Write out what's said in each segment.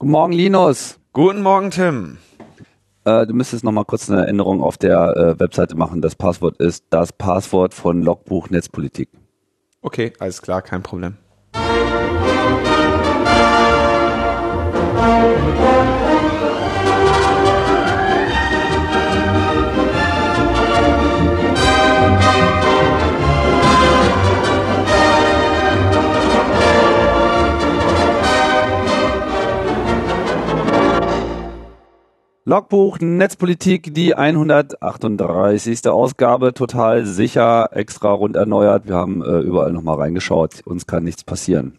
Guten Morgen, Linus. Guten Morgen, Tim. Äh, du müsstest noch mal kurz eine Änderung auf der äh, Webseite machen. Das Passwort ist das Passwort von Logbuch Netzpolitik. Okay, alles klar, kein Problem. Logbuch Netzpolitik, die 138. Ausgabe, total sicher, extra rund erneuert. Wir haben äh, überall nochmal reingeschaut. Uns kann nichts passieren.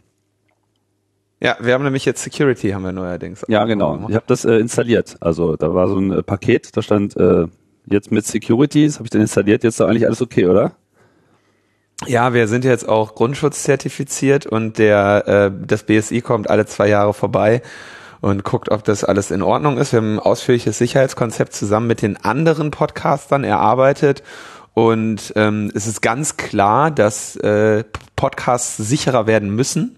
Ja, wir haben nämlich jetzt Security, haben wir neuerdings. Ja, genau. Ich habe das äh, installiert. Also da war so ein äh, Paket, da stand äh, jetzt mit Security, das habe ich dann installiert. Jetzt ist doch eigentlich alles okay, oder? Ja, wir sind jetzt auch grundschutzzertifiziert und der äh, das BSI kommt alle zwei Jahre vorbei und guckt, ob das alles in Ordnung ist. Wir haben ein ausführliches Sicherheitskonzept zusammen mit den anderen Podcastern erarbeitet und ähm, es ist ganz klar, dass äh, Podcasts sicherer werden müssen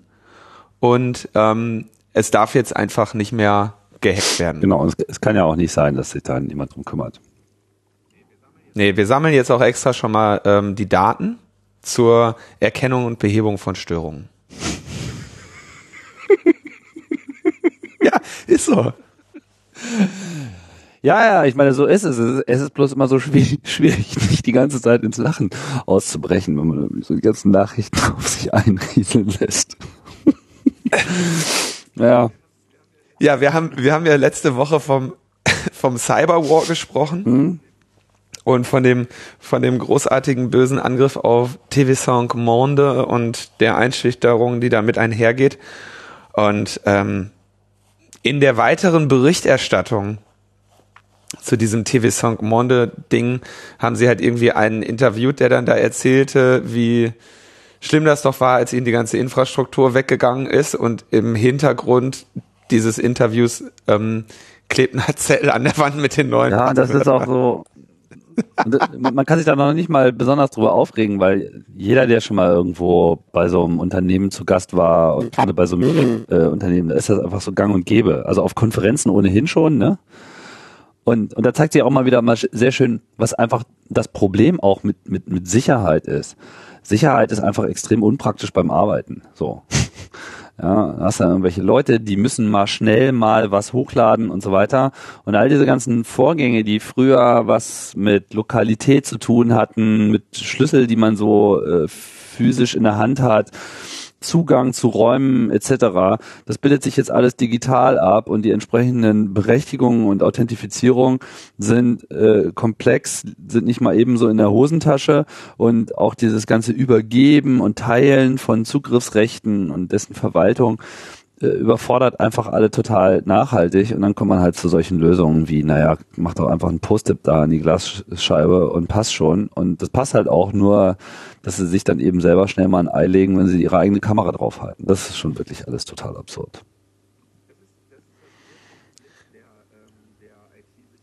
und ähm, es darf jetzt einfach nicht mehr gehackt werden. Genau, es, es kann ja auch nicht sein, dass sich da niemand drum kümmert. Nee, wir sammeln jetzt auch extra schon mal ähm, die Daten zur Erkennung und Behebung von Störungen. ja, ist so. Ja, ja, ich meine, so ist es. Es ist bloß immer so schwierig, schwierig, nicht die ganze Zeit ins Lachen auszubrechen, wenn man so die ganzen Nachrichten auf sich einrieseln lässt. ja. Ja, wir haben, wir haben ja letzte Woche vom, vom Cyberwar gesprochen. Mhm. Und von dem, von dem großartigen bösen Angriff auf TV5 Monde und der Einschüchterung, die damit einhergeht. Und ähm, in der weiteren Berichterstattung zu diesem TV5 Monde Ding haben sie halt irgendwie einen interviewt, der dann da erzählte, wie schlimm das doch war, als ihnen die ganze Infrastruktur weggegangen ist und im Hintergrund dieses Interviews ähm, klebt ein Zettel an der Wand mit den neuen. Ja, das ist auch so. Man kann sich da noch nicht mal besonders drüber aufregen, weil jeder, der schon mal irgendwo bei so einem Unternehmen zu Gast war oder bei so einem äh, Unternehmen, da ist das einfach so gang und gäbe. Also auf Konferenzen ohnehin schon, ne? Und, und da zeigt sich auch mal wieder mal sehr schön, was einfach das Problem auch mit, mit, mit Sicherheit ist. Sicherheit ist einfach extrem unpraktisch beim Arbeiten. So. Ja, hast du irgendwelche Leute, die müssen mal schnell mal was hochladen und so weiter. Und all diese ganzen Vorgänge, die früher was mit Lokalität zu tun hatten, mit Schlüssel, die man so äh, physisch in der Hand hat, Zugang zu Räumen etc. Das bildet sich jetzt alles digital ab und die entsprechenden Berechtigungen und Authentifizierung sind äh, komplex, sind nicht mal ebenso in der Hosentasche und auch dieses ganze Übergeben und Teilen von Zugriffsrechten und dessen Verwaltung überfordert einfach alle total nachhaltig und dann kommt man halt zu solchen Lösungen wie, naja, mach doch einfach ein Post-it da in die Glasscheibe und passt schon. Und das passt halt auch nur, dass sie sich dann eben selber schnell mal ein Ei legen, wenn sie ihre eigene Kamera draufhalten. Das ist schon wirklich alles total absurd.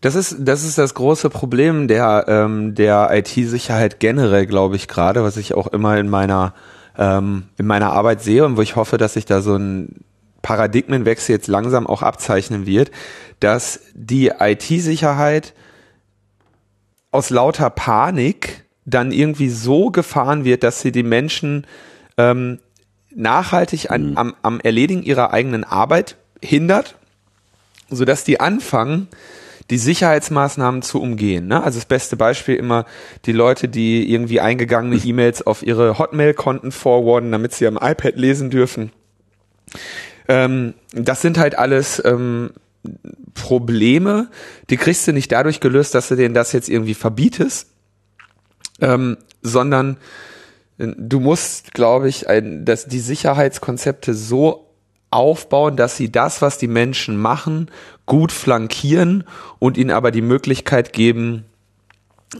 Das ist, das ist das große Problem der, ähm, der IT-Sicherheit generell, glaube ich, gerade, was ich auch immer in meiner, ähm, in meiner Arbeit sehe und wo ich hoffe, dass sich da so ein Paradigmenwechsel jetzt langsam auch abzeichnen wird, dass die IT-Sicherheit aus lauter Panik dann irgendwie so gefahren wird, dass sie die Menschen ähm, nachhaltig an, mhm. am, am Erledigen ihrer eigenen Arbeit hindert, sodass die anfangen, die Sicherheitsmaßnahmen zu umgehen. Ne? Also das beste Beispiel immer die Leute, die irgendwie eingegangene E-Mails auf ihre Hotmail-Konten forwarden, damit sie am iPad lesen dürfen. Ähm, das sind halt alles ähm, Probleme, die kriegst du nicht dadurch gelöst, dass du denen das jetzt irgendwie verbietest, ähm, sondern äh, du musst, glaube ich, ein, dass die Sicherheitskonzepte so aufbauen, dass sie das, was die Menschen machen, gut flankieren und ihnen aber die Möglichkeit geben,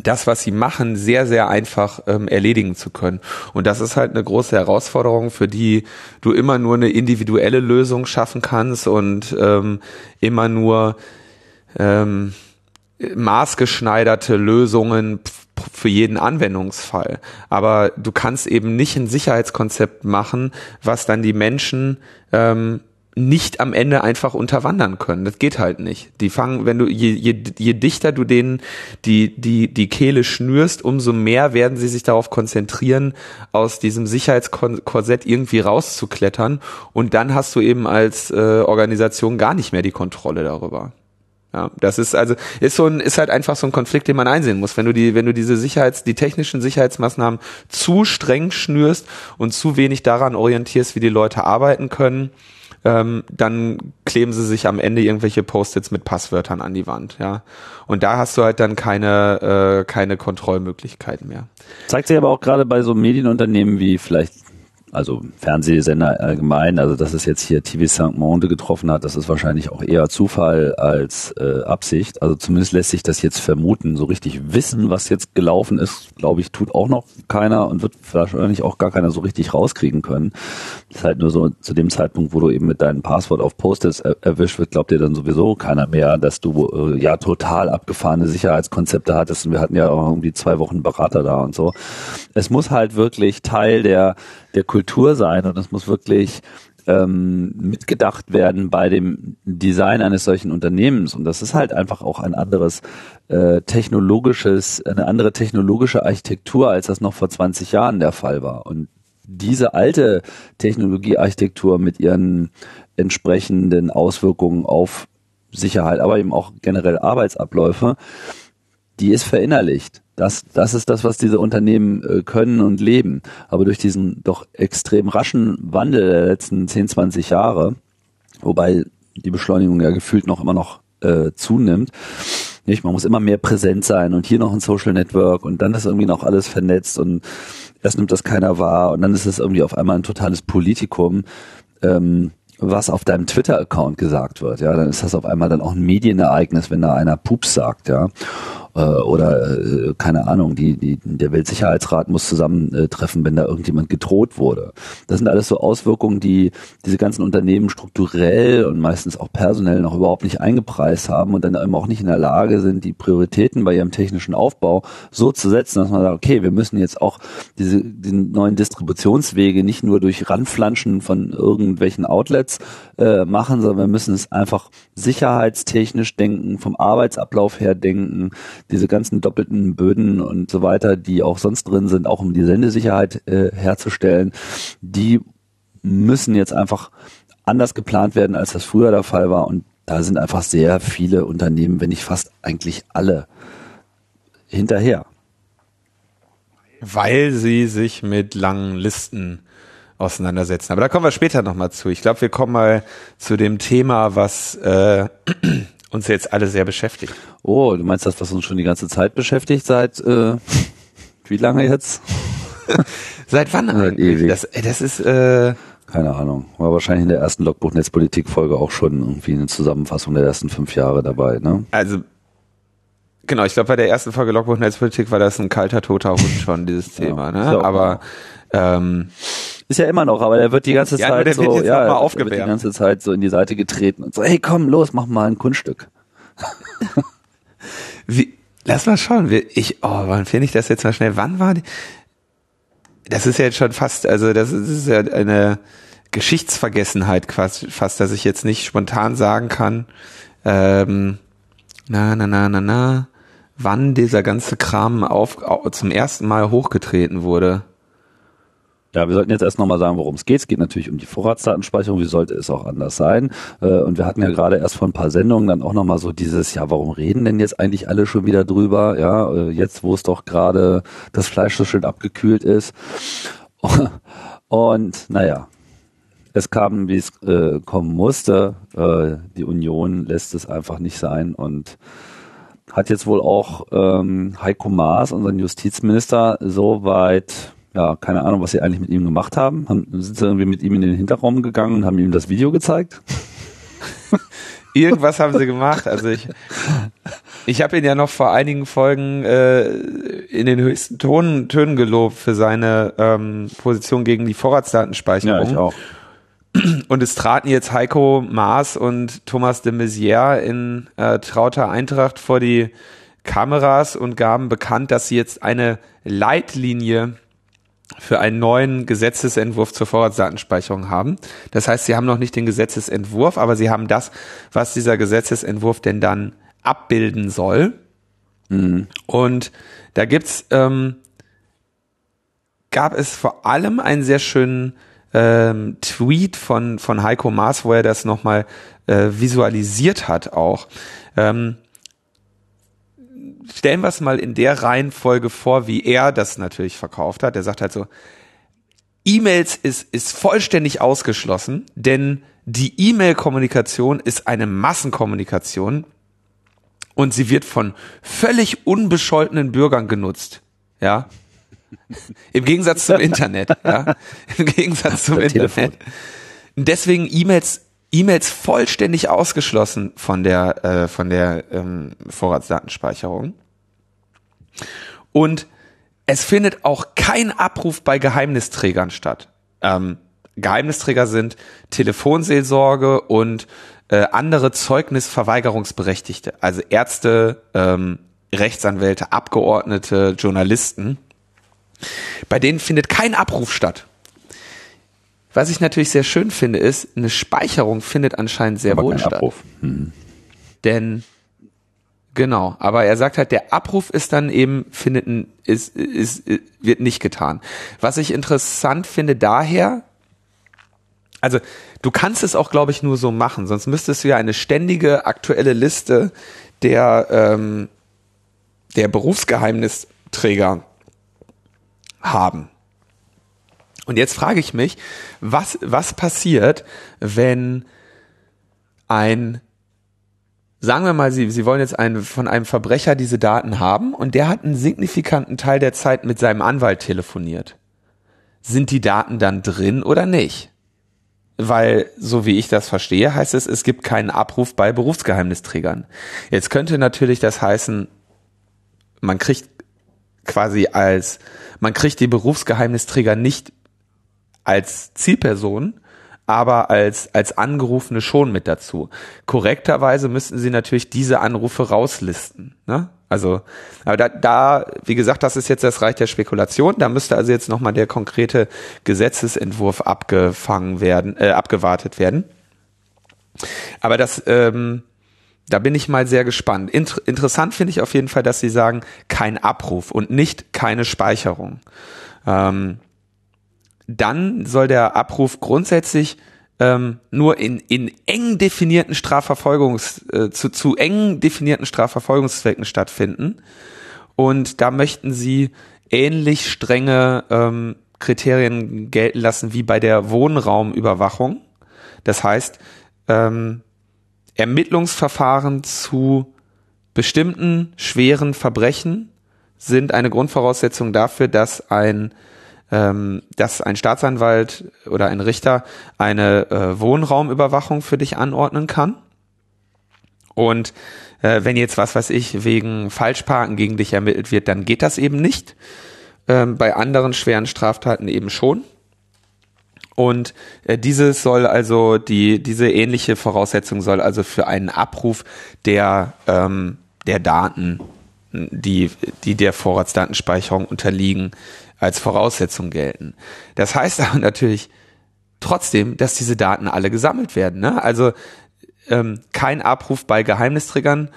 das, was sie machen, sehr, sehr einfach ähm, erledigen zu können. Und das ist halt eine große Herausforderung, für die du immer nur eine individuelle Lösung schaffen kannst und ähm, immer nur ähm, maßgeschneiderte Lösungen für jeden Anwendungsfall. Aber du kannst eben nicht ein Sicherheitskonzept machen, was dann die Menschen ähm, nicht am Ende einfach unterwandern können. Das geht halt nicht. Die fangen, wenn du, je, je, je dichter du denen die, die, die Kehle schnürst, umso mehr werden sie sich darauf konzentrieren, aus diesem Sicherheitskorsett irgendwie rauszuklettern. Und dann hast du eben als äh, Organisation gar nicht mehr die Kontrolle darüber. Ja, das ist also ist so ein ist halt einfach so ein Konflikt, den man einsehen muss. Wenn du die wenn du diese Sicherheits die technischen Sicherheitsmaßnahmen zu streng schnürst und zu wenig daran orientierst, wie die Leute arbeiten können, ähm, dann kleben sie sich am Ende irgendwelche Post-its mit Passwörtern an die Wand, ja. Und da hast du halt dann keine, äh, keine Kontrollmöglichkeiten mehr. Zeigt sich aber auch gerade bei so Medienunternehmen wie vielleicht also Fernsehsender allgemein, also dass es jetzt hier TV Saint-Monde getroffen hat, das ist wahrscheinlich auch eher Zufall als äh, Absicht. Also zumindest lässt sich das jetzt vermuten. So richtig wissen, was jetzt gelaufen ist, glaube ich, tut auch noch keiner und wird wahrscheinlich auch gar keiner so richtig rauskriegen können. Das ist halt nur so zu dem Zeitpunkt, wo du eben mit deinem Passwort auf Post-its er erwischt wird, glaubt dir dann sowieso keiner mehr, dass du äh, ja total abgefahrene Sicherheitskonzepte hattest und wir hatten ja auch irgendwie zwei Wochen Berater da und so. Es muss halt wirklich Teil der der Kultur sein und es muss wirklich ähm, mitgedacht werden bei dem Design eines solchen Unternehmens. Und das ist halt einfach auch ein anderes äh, technologisches, eine andere technologische Architektur, als das noch vor 20 Jahren der Fall war. Und diese alte Technologiearchitektur mit ihren entsprechenden Auswirkungen auf Sicherheit, aber eben auch generell Arbeitsabläufe, die ist verinnerlicht. Das, das ist das, was diese Unternehmen äh, können und leben. Aber durch diesen doch extrem raschen Wandel der letzten 10, 20 Jahre, wobei die Beschleunigung ja gefühlt noch immer noch äh, zunimmt, nicht? Man muss immer mehr präsent sein und hier noch ein Social Network und dann ist irgendwie noch alles vernetzt und erst nimmt das keiner wahr und dann ist es irgendwie auf einmal ein totales Politikum. Ähm, was auf deinem Twitter-Account gesagt wird, ja, dann ist das auf einmal dann auch ein Medienereignis, wenn da einer Pups sagt, ja äh, oder äh, keine Ahnung, die, die, der Weltsicherheitsrat muss zusammentreffen, wenn da irgendjemand gedroht wurde. Das sind alles so Auswirkungen, die diese ganzen Unternehmen strukturell und meistens auch personell noch überhaupt nicht eingepreist haben und dann eben auch nicht in der Lage sind, die Prioritäten bei ihrem technischen Aufbau so zu setzen, dass man sagt, okay, wir müssen jetzt auch diese die neuen Distributionswege nicht nur durch Ranflanschen von irgendwelchen Outlets äh, machen, sondern wir müssen es einfach sicherheitstechnisch denken, vom Arbeitsablauf her denken, diese ganzen doppelten Böden und so weiter, die auch sonst drin sind, auch um die Sendesicherheit äh, herzustellen, die müssen jetzt einfach anders geplant werden, als das früher der Fall war. Und da sind einfach sehr viele Unternehmen, wenn nicht fast eigentlich alle, hinterher. Weil sie sich mit langen Listen auseinandersetzen. Aber da kommen wir später nochmal zu. Ich glaube, wir kommen mal zu dem Thema, was äh, uns jetzt alle sehr beschäftigt. Oh, du meinst das, was uns schon die ganze Zeit beschäftigt, seit äh, wie lange jetzt? seit wann eigentlich? Das, das ist äh, keine Ahnung. War wahrscheinlich in der ersten Logbuch Netzpolitik Folge auch schon irgendwie eine Zusammenfassung der ersten fünf Jahre dabei, ne? Also Genau, ich glaube, bei der ersten Folge Logbuch Netzpolitik war das ein kalter, toter Hund schon, dieses Thema. Ja, ne? Aber ähm, ist ja immer noch, aber der wird die ganze ja, Zeit so, ja, mal aufgewärmt. wird die ganze Zeit so in die Seite getreten und so, hey komm, los, mach mal ein Kunststück. Wie, lass mal schauen. Ich, oh, wann finde ich das jetzt mal schnell? Wann war die? Das ist ja jetzt schon fast, also das ist, das ist ja eine Geschichtsvergessenheit quasi fast, dass ich jetzt nicht spontan sagen kann, ähm, na, na, na, na, na, wann dieser ganze Kram auf, zum ersten Mal hochgetreten wurde. Ja, wir sollten jetzt erst nochmal sagen, worum es geht. Es geht natürlich um die Vorratsdatenspeicherung. Wie sollte es auch anders sein? Äh, und wir hatten ja gerade erst vor ein paar Sendungen dann auch nochmal so dieses, ja, warum reden denn jetzt eigentlich alle schon wieder drüber? Ja, äh, jetzt, wo es doch gerade das Fleisch so schön abgekühlt ist. Und naja, es kam, wie es äh, kommen musste. Äh, die Union lässt es einfach nicht sein und hat jetzt wohl auch ähm, Heiko Maas, unseren Justizminister, so weit ja, keine Ahnung, was sie eigentlich mit ihm gemacht haben. haben sind sie irgendwie mit ihm in den Hinterraum gegangen und haben ihm das Video gezeigt? Irgendwas haben sie gemacht. Also ich, ich habe ihn ja noch vor einigen Folgen äh, in den höchsten Ton, Tönen gelobt für seine ähm, Position gegen die Vorratsdatenspeicherung. Ja, ich auch. Und es traten jetzt Heiko Maas und Thomas de Maizière in äh, trauter Eintracht vor die Kameras und gaben bekannt, dass sie jetzt eine Leitlinie für einen neuen Gesetzesentwurf zur Vorratsdatenspeicherung haben. Das heißt, sie haben noch nicht den Gesetzesentwurf, aber sie haben das, was dieser Gesetzesentwurf denn dann abbilden soll. Mhm. Und da gibt's, ähm, gab es vor allem einen sehr schönen ähm, Tweet von, von Heiko Maas, wo er das nochmal äh, visualisiert hat auch. Ähm, stellen wir es mal in der Reihenfolge vor, wie er das natürlich verkauft hat. Er sagt halt so, E-Mails ist, ist vollständig ausgeschlossen, denn die E-Mail-Kommunikation ist eine Massenkommunikation und sie wird von völlig unbescholtenen Bürgern genutzt. Ja. Im Gegensatz zum Internet, ja. Im Gegensatz zum Internet. Deswegen E-Mails E-Mails vollständig ausgeschlossen von der, äh, von der ähm, Vorratsdatenspeicherung. Und es findet auch kein Abruf bei Geheimnisträgern statt. Ähm, Geheimnisträger sind Telefonseelsorge und äh, andere Zeugnisverweigerungsberechtigte, also Ärzte, ähm, Rechtsanwälte, Abgeordnete, Journalisten. Bei denen findet kein Abruf statt. Was ich natürlich sehr schön finde, ist, eine Speicherung findet anscheinend sehr aber wohl statt. Abruf. Hm. Denn Genau, aber er sagt halt, der Abruf ist dann eben, findet ein, ist, ist, ist, wird nicht getan. Was ich interessant finde daher, also du kannst es auch, glaube ich, nur so machen, sonst müsstest du ja eine ständige aktuelle Liste der, ähm, der Berufsgeheimnisträger haben. Und jetzt frage ich mich, was, was passiert, wenn ein, sagen wir mal, Sie, Sie wollen jetzt einen, von einem Verbrecher diese Daten haben und der hat einen signifikanten Teil der Zeit mit seinem Anwalt telefoniert. Sind die Daten dann drin oder nicht? Weil, so wie ich das verstehe, heißt es, es gibt keinen Abruf bei Berufsgeheimnisträgern. Jetzt könnte natürlich das heißen, man kriegt quasi als, man kriegt die Berufsgeheimnisträger nicht als Zielperson, aber als, als Angerufene schon mit dazu. Korrekterweise müssten sie natürlich diese Anrufe rauslisten. Ne? Also, aber da, da, wie gesagt, das ist jetzt das Reich der Spekulation. Da müsste also jetzt nochmal der konkrete Gesetzesentwurf abgefangen werden, äh, abgewartet werden. Aber das, ähm, da bin ich mal sehr gespannt. Inter interessant finde ich auf jeden Fall, dass sie sagen, kein Abruf und nicht keine Speicherung. Ähm, dann soll der Abruf grundsätzlich ähm, nur in, in eng definierten Strafverfolgungs, äh, zu, zu eng definierten Strafverfolgungszwecken stattfinden. Und da möchten sie ähnlich strenge ähm, Kriterien gelten lassen wie bei der Wohnraumüberwachung. Das heißt, ähm, Ermittlungsverfahren zu bestimmten schweren Verbrechen sind eine Grundvoraussetzung dafür, dass ein ähm, dass ein Staatsanwalt oder ein Richter eine äh, Wohnraumüberwachung für dich anordnen kann. Und äh, wenn jetzt was weiß ich wegen Falschparken gegen dich ermittelt wird, dann geht das eben nicht. Ähm, bei anderen schweren Straftaten eben schon. Und äh, dieses soll also die diese ähnliche Voraussetzung soll also für einen Abruf der ähm, der Daten, die die der Vorratsdatenspeicherung unterliegen, als Voraussetzung gelten. Das heißt aber natürlich trotzdem, dass diese Daten alle gesammelt werden. Ne? Also ähm, kein Abruf bei Geheimnisträgern,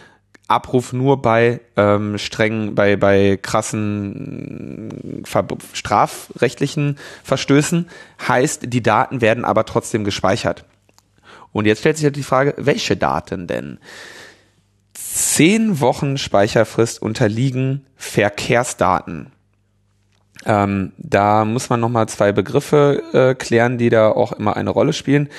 Abruf nur bei ähm, strengen, bei, bei krassen ver strafrechtlichen Verstößen, heißt, die Daten werden aber trotzdem gespeichert. Und jetzt stellt sich halt die Frage, welche Daten denn? Zehn Wochen Speicherfrist unterliegen Verkehrsdaten. Ähm, da muss man nochmal zwei Begriffe äh, klären, die da auch immer eine Rolle spielen.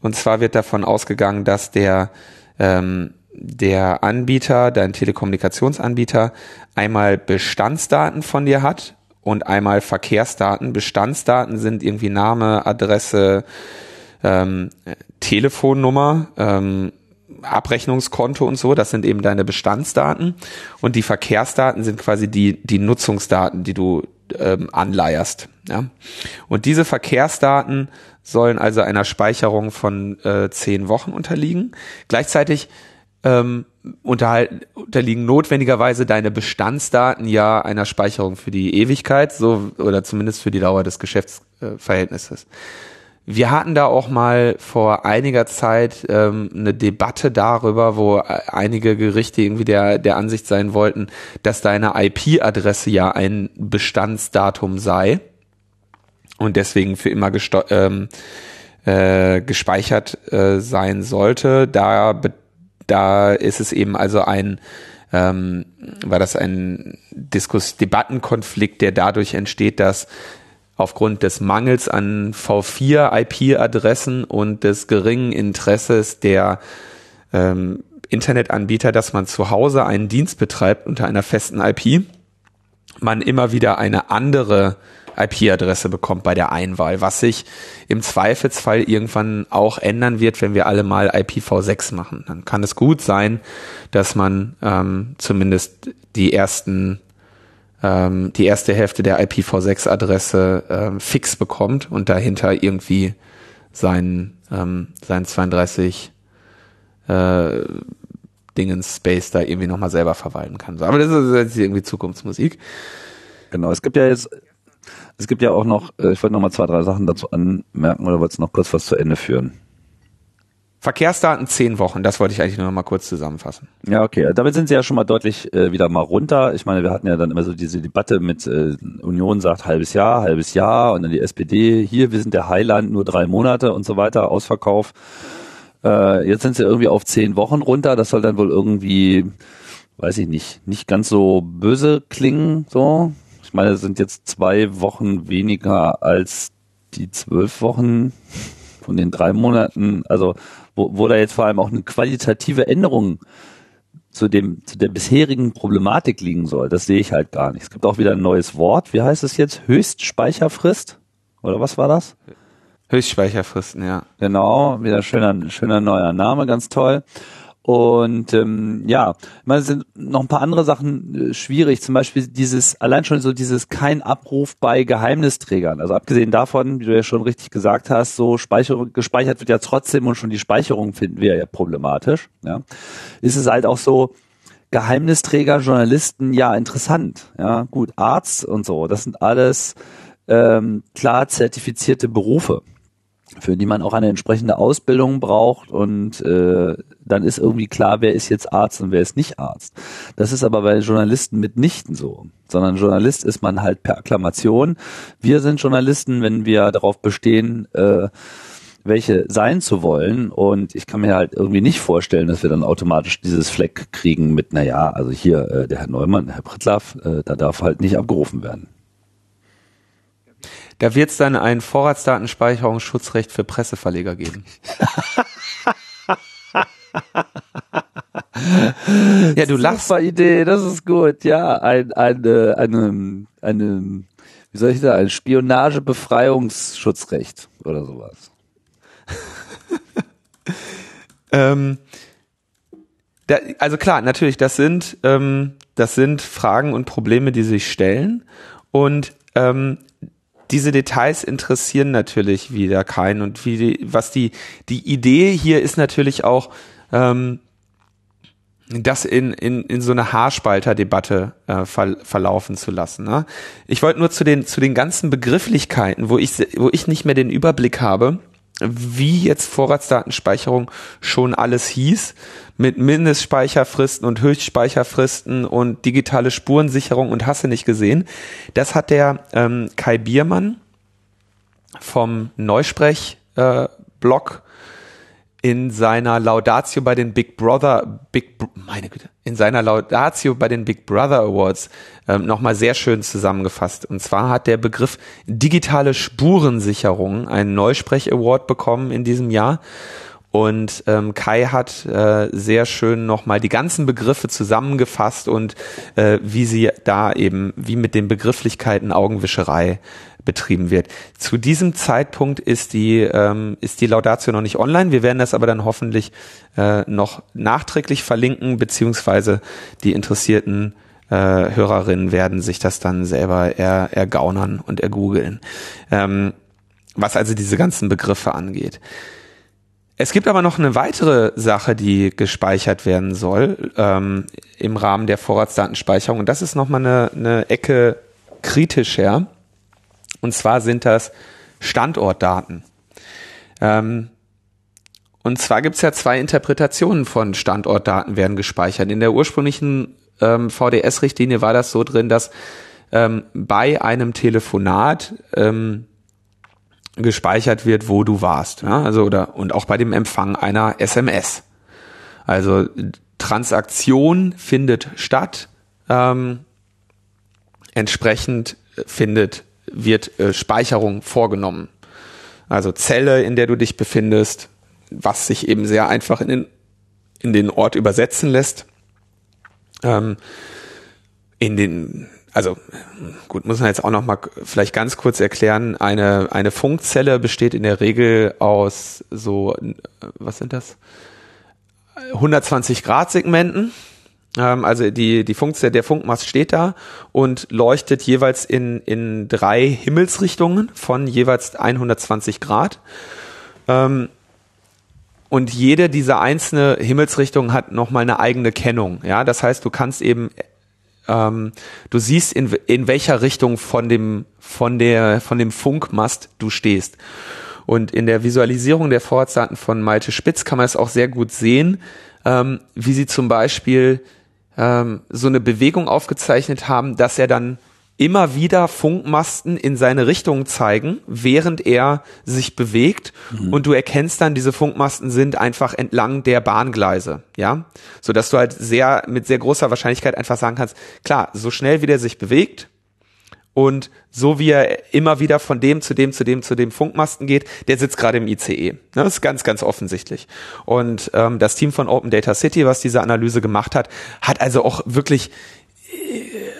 Und zwar wird davon ausgegangen, dass der, ähm, der Anbieter, dein Telekommunikationsanbieter, einmal Bestandsdaten von dir hat und einmal Verkehrsdaten. Bestandsdaten sind irgendwie Name, Adresse, ähm, Telefonnummer, ähm, Abrechnungskonto und so, das sind eben deine Bestandsdaten und die Verkehrsdaten sind quasi die, die Nutzungsdaten, die du ähm, anleierst. Ja? Und diese Verkehrsdaten sollen also einer Speicherung von äh, zehn Wochen unterliegen. Gleichzeitig ähm, unterliegen notwendigerweise deine Bestandsdaten ja einer Speicherung für die Ewigkeit, so oder zumindest für die Dauer des Geschäftsverhältnisses. Wir hatten da auch mal vor einiger Zeit ähm, eine Debatte darüber, wo einige Gerichte irgendwie der, der Ansicht sein wollten, dass deine IP-Adresse ja ein Bestandsdatum sei und deswegen für immer ähm, äh, gespeichert äh, sein sollte. Da, da ist es eben also ein ähm, war das ein Diskus Debattenkonflikt, der dadurch entsteht, dass aufgrund des Mangels an V4 IP-Adressen und des geringen Interesses der ähm, Internetanbieter, dass man zu Hause einen Dienst betreibt unter einer festen IP, man immer wieder eine andere IP-Adresse bekommt bei der Einwahl, was sich im Zweifelsfall irgendwann auch ändern wird, wenn wir alle mal IPv6 machen. Dann kann es gut sein, dass man ähm, zumindest die ersten ähm, die erste Hälfte der IPv6-Adresse ähm, fix bekommt und dahinter irgendwie sein, ähm, sein 32 äh, Dingens Space da irgendwie nochmal selber verwalten kann. So, aber das ist jetzt irgendwie Zukunftsmusik. Genau, es gibt ja jetzt es gibt ja auch noch, äh, ich wollte noch mal zwei, drei Sachen dazu anmerken oder wolltest noch kurz was zu Ende führen? Verkehrsdaten zehn Wochen, das wollte ich eigentlich nur noch mal kurz zusammenfassen. Ja, okay. Damit sind sie ja schon mal deutlich äh, wieder mal runter. Ich meine, wir hatten ja dann immer so diese Debatte mit äh, Union sagt halbes Jahr, halbes Jahr und dann die SPD, hier, wir sind der Heiland, nur drei Monate und so weiter, Ausverkauf. Äh, jetzt sind sie irgendwie auf zehn Wochen runter. Das soll dann wohl irgendwie, weiß ich nicht, nicht ganz so böse klingen, so. Ich meine, es sind jetzt zwei Wochen weniger als die zwölf Wochen von den drei Monaten. Also wo, wo da jetzt vor allem auch eine qualitative Änderung zu dem zu der bisherigen Problematik liegen soll, das sehe ich halt gar nicht. Es gibt auch wieder ein neues Wort. Wie heißt es jetzt? Höchstspeicherfrist? Oder was war das? Höchstspeicherfristen, ja. Genau, wieder schöner schöner neuer Name, ganz toll. Und ähm, ja, es sind noch ein paar andere Sachen äh, schwierig, zum Beispiel dieses, allein schon so dieses kein Abruf bei Geheimnisträgern. Also abgesehen davon, wie du ja schon richtig gesagt hast, so Speicherung, gespeichert wird ja trotzdem und schon die Speicherung finden wir ja problematisch. Ja, ist es halt auch so, Geheimnisträger, Journalisten, ja, interessant. Ja, gut, Arzt und so, das sind alles ähm, klar zertifizierte Berufe für die man auch eine entsprechende Ausbildung braucht und äh, dann ist irgendwie klar, wer ist jetzt Arzt und wer ist nicht Arzt. Das ist aber bei Journalisten mitnichten so, sondern Journalist ist man halt per Akklamation. Wir sind Journalisten, wenn wir darauf bestehen, äh, welche sein zu wollen. Und ich kann mir halt irgendwie nicht vorstellen, dass wir dann automatisch dieses Fleck kriegen mit, na ja, also hier äh, der Herr Neumann, Herr Prittlaff, äh, da darf halt nicht abgerufen werden. Da wird es dann ein Vorratsdatensspeicherungsschutzrecht für Presseverleger geben. ja, du lachst. Super Idee, das ist gut. Ja, ein, eine, eine, eine, wie soll ich sagen, ein Spionagebefreiungsschutzrecht oder sowas. ähm, da, also klar, natürlich, das sind, ähm, das sind Fragen und Probleme, die sich stellen. Und ähm, diese Details interessieren natürlich wieder keinen und wie die, was die die Idee hier ist natürlich auch ähm, das in, in, in so eine Haarspalter-Debatte äh, ver, verlaufen zu lassen. Ne? Ich wollte nur zu den, zu den ganzen Begrifflichkeiten, wo ich, wo ich nicht mehr den Überblick habe, wie jetzt Vorratsdatenspeicherung schon alles hieß, mit Mindestspeicherfristen und Höchstspeicherfristen und digitale Spurensicherung und hasse nicht gesehen. Das hat der ähm, Kai Biermann vom Neusprech-Blog äh, in seiner Laudatio bei den Big Brother, Big, meine Güte, in seiner Laudatio bei den Big Brother Awards ähm, nochmal sehr schön zusammengefasst. Und zwar hat der Begriff digitale Spurensicherung einen Neusprech Award bekommen in diesem Jahr. Und ähm, Kai hat äh, sehr schön nochmal die ganzen Begriffe zusammengefasst und äh, wie sie da eben, wie mit den Begrifflichkeiten Augenwischerei betrieben wird. Zu diesem Zeitpunkt ist die, ähm, ist die Laudatio noch nicht online. Wir werden das aber dann hoffentlich äh, noch nachträglich verlinken, beziehungsweise die interessierten äh, Hörerinnen werden sich das dann selber er, ergaunern und ergoogeln. Ähm, was also diese ganzen Begriffe angeht. es gibt aber noch eine weitere Sache, die gespeichert werden soll ähm, im Rahmen der Vorratsdatenspeicherung. Und das ist nochmal eine, eine Ecke kritischer. Und zwar sind das Standortdaten. Ähm, und zwar gibt es ja zwei Interpretationen von Standortdaten werden gespeichert. In der ursprünglichen ähm, VDS-Richtlinie war das so drin, dass ähm, bei einem Telefonat ähm, gespeichert wird, wo du warst. Ja? Also oder und auch bei dem Empfang einer SMS. Also Transaktion findet statt. Ähm, entsprechend findet wird äh, Speicherung vorgenommen. Also Zelle, in der du dich befindest, was sich eben sehr einfach in den, in den Ort übersetzen lässt. Ähm, in den also gut, muss man jetzt auch noch mal vielleicht ganz kurz erklären. Eine eine Funkzelle besteht in der Regel aus so was sind das? 120 Grad Segmenten. Ähm, also die die Funkzelle, der Funkmast steht da und leuchtet jeweils in in drei Himmelsrichtungen von jeweils 120 Grad. Ähm, und jede dieser einzelne Himmelsrichtungen hat nochmal eine eigene Kennung. Ja, das heißt, du kannst eben ähm, du siehst, in, in welcher Richtung von dem, von der, von dem Funkmast du stehst. Und in der Visualisierung der Vorratsdaten von Malte Spitz kann man es auch sehr gut sehen, ähm, wie sie zum Beispiel ähm, so eine Bewegung aufgezeichnet haben, dass er dann immer wieder Funkmasten in seine Richtung zeigen, während er sich bewegt mhm. und du erkennst dann, diese Funkmasten sind einfach entlang der Bahngleise, ja, so dass du halt sehr mit sehr großer Wahrscheinlichkeit einfach sagen kannst, klar, so schnell wie der sich bewegt und so wie er immer wieder von dem zu dem zu dem zu dem Funkmasten geht, der sitzt gerade im ICE. Das ist ganz, ganz offensichtlich. Und ähm, das Team von Open Data City, was diese Analyse gemacht hat, hat also auch wirklich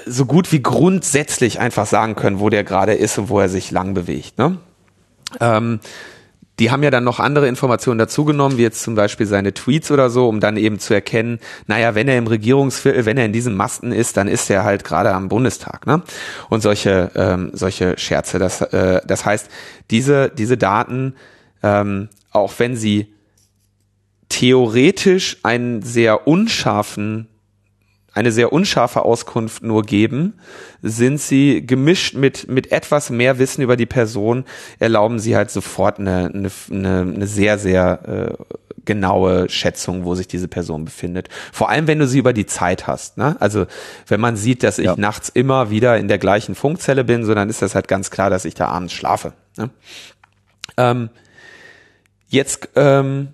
so gut wie grundsätzlich einfach sagen können, wo der gerade ist und wo er sich lang bewegt. Ne? Ähm, die haben ja dann noch andere Informationen dazugenommen, wie jetzt zum Beispiel seine Tweets oder so, um dann eben zu erkennen, naja, wenn er im Regierungsviertel, wenn er in diesem Masten ist, dann ist er halt gerade am Bundestag, ne? Und solche, ähm, solche Scherze. Das, äh, das heißt, diese, diese Daten, ähm, auch wenn sie theoretisch einen sehr unscharfen eine sehr unscharfe Auskunft nur geben, sind sie gemischt mit, mit etwas mehr Wissen über die Person, erlauben sie halt sofort eine, eine, eine sehr, sehr äh, genaue Schätzung, wo sich diese Person befindet. Vor allem, wenn du sie über die Zeit hast. Ne? Also wenn man sieht, dass ich ja. nachts immer wieder in der gleichen Funkzelle bin, so dann ist das halt ganz klar, dass ich da abends schlafe. Ne? Ähm, jetzt ähm,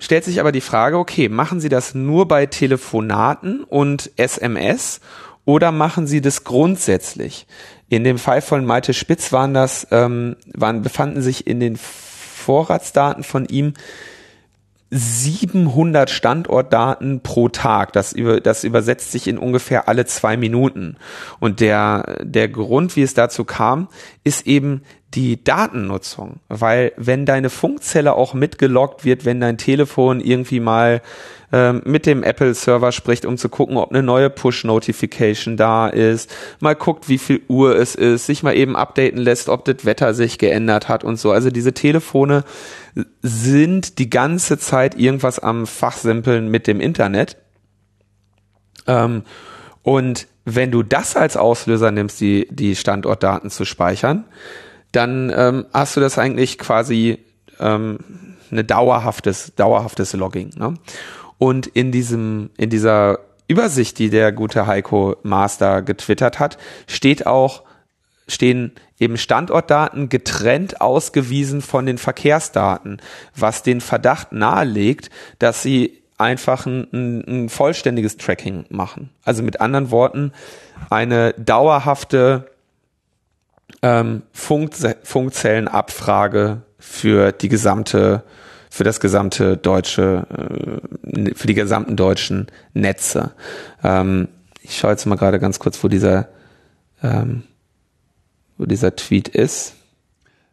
stellt sich aber die Frage, okay, machen Sie das nur bei Telefonaten und SMS oder machen Sie das grundsätzlich? In dem Fall von Malte Spitz waren das, ähm, waren, befanden sich in den Vorratsdaten von ihm 700 Standortdaten pro Tag. Das, über, das übersetzt sich in ungefähr alle zwei Minuten. Und der, der Grund, wie es dazu kam, ist eben die Datennutzung. Weil wenn deine Funkzelle auch mitgeloggt wird, wenn dein Telefon irgendwie mal ähm, mit dem Apple-Server spricht, um zu gucken, ob eine neue Push-Notification da ist, mal guckt, wie viel Uhr es ist, sich mal eben updaten lässt, ob das Wetter sich geändert hat und so. Also diese Telefone sind die ganze Zeit irgendwas am Fachsimpeln mit dem Internet. Ähm, und wenn du das als Auslöser nimmst, die, die Standortdaten zu speichern, dann ähm, hast du das eigentlich quasi ähm, eine dauerhaftes, dauerhaftes Logging. Ne? Und in diesem, in dieser Übersicht, die der gute Heiko Master getwittert hat, steht auch, stehen eben Standortdaten getrennt ausgewiesen von den Verkehrsdaten, was den Verdacht nahelegt, dass sie einfach ein, ein, ein vollständiges Tracking machen. Also mit anderen Worten, eine dauerhafte ähm, Funk, Funkzellenabfrage für die gesamte, für das gesamte deutsche, äh, für die gesamten deutschen Netze. Ähm, ich schaue jetzt mal gerade ganz kurz, wo dieser, ähm, wo dieser Tweet ist.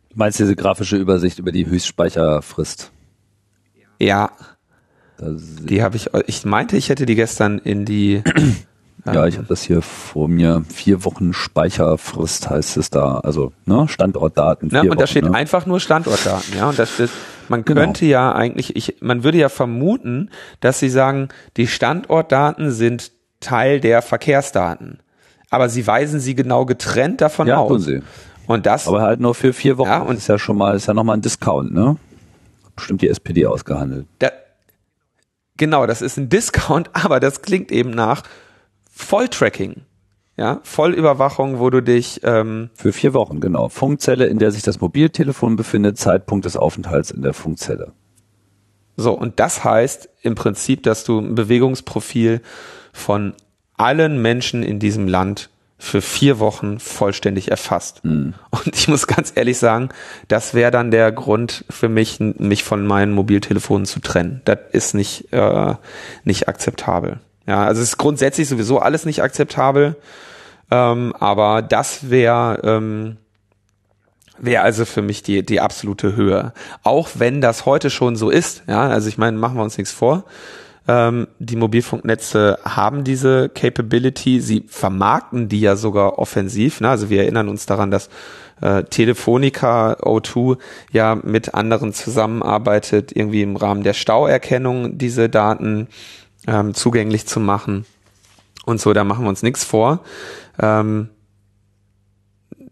Du meinst diese grafische Übersicht über die Höchstspeicherfrist? Ja. Die habe ich, ich meinte, ich hätte die gestern in die Ja, ich habe das hier vor mir. Vier Wochen Speicherfrist heißt es da. Also ne, Standortdaten. Ja, und da steht ne? einfach nur Standortdaten. Ja, und da steht Man genau. könnte ja eigentlich, ich, man würde ja vermuten, dass sie sagen, die Standortdaten sind Teil der Verkehrsdaten. Aber sie weisen sie genau getrennt davon ja, aus. Tun sie. Und das. Aber halt nur für vier Wochen. Ja, und ist ja schon mal, ist ja nochmal ein Discount, ne? Bestimmt die SPD ausgehandelt. Da, genau, das ist ein Discount, aber das klingt eben nach Volltracking. Ja, Vollüberwachung, wo du dich ähm, für vier Wochen genau Funkzelle, in der sich das Mobiltelefon befindet, Zeitpunkt des Aufenthalts in der Funkzelle. So und das heißt im Prinzip, dass du ein Bewegungsprofil von allen Menschen in diesem Land für vier Wochen vollständig erfasst. Mhm. Und ich muss ganz ehrlich sagen, das wäre dann der Grund für mich, mich von meinen Mobiltelefonen zu trennen. Das ist nicht, äh, nicht akzeptabel. Ja, also es ist grundsätzlich sowieso alles nicht akzeptabel. Ähm, aber das wäre ähm, wäre also für mich die die absolute Höhe. Auch wenn das heute schon so ist. Ja, also ich meine, machen wir uns nichts vor. Ähm, die Mobilfunknetze haben diese Capability. Sie vermarkten die ja sogar offensiv. Ne? Also wir erinnern uns daran, dass äh, Telefonica O2 ja mit anderen zusammenarbeitet, irgendwie im Rahmen der Stauerkennung diese Daten ähm, zugänglich zu machen. Und so, da machen wir uns nichts vor. Ähm,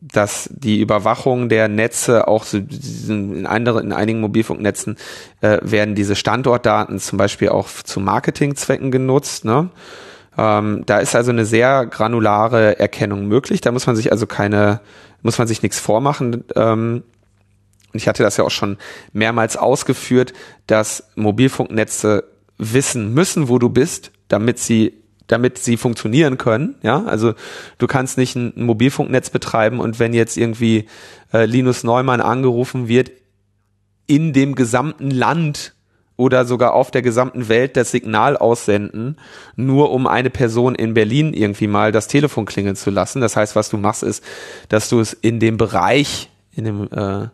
dass die Überwachung der Netze auch so in anderen in einigen Mobilfunknetzen äh, werden diese Standortdaten zum Beispiel auch zu Marketingzwecken genutzt. Ne? Ähm, da ist also eine sehr granulare Erkennung möglich. Da muss man sich also keine, muss man sich nichts vormachen. Ähm, ich hatte das ja auch schon mehrmals ausgeführt, dass Mobilfunknetze wissen müssen, wo du bist, damit sie damit sie funktionieren können. Ja, also du kannst nicht ein, Mobilfunknetz betreiben und wenn jetzt irgendwie äh, Linus Neumann angerufen wird, in dem gesamten Land oder sogar auf der gesamten Welt das Signal aussenden, nur um eine Person in Berlin irgendwie mal das Telefon klingeln zu lassen. Das heißt, was du machst, ist, dass du es in dem Bereich, in dem äh,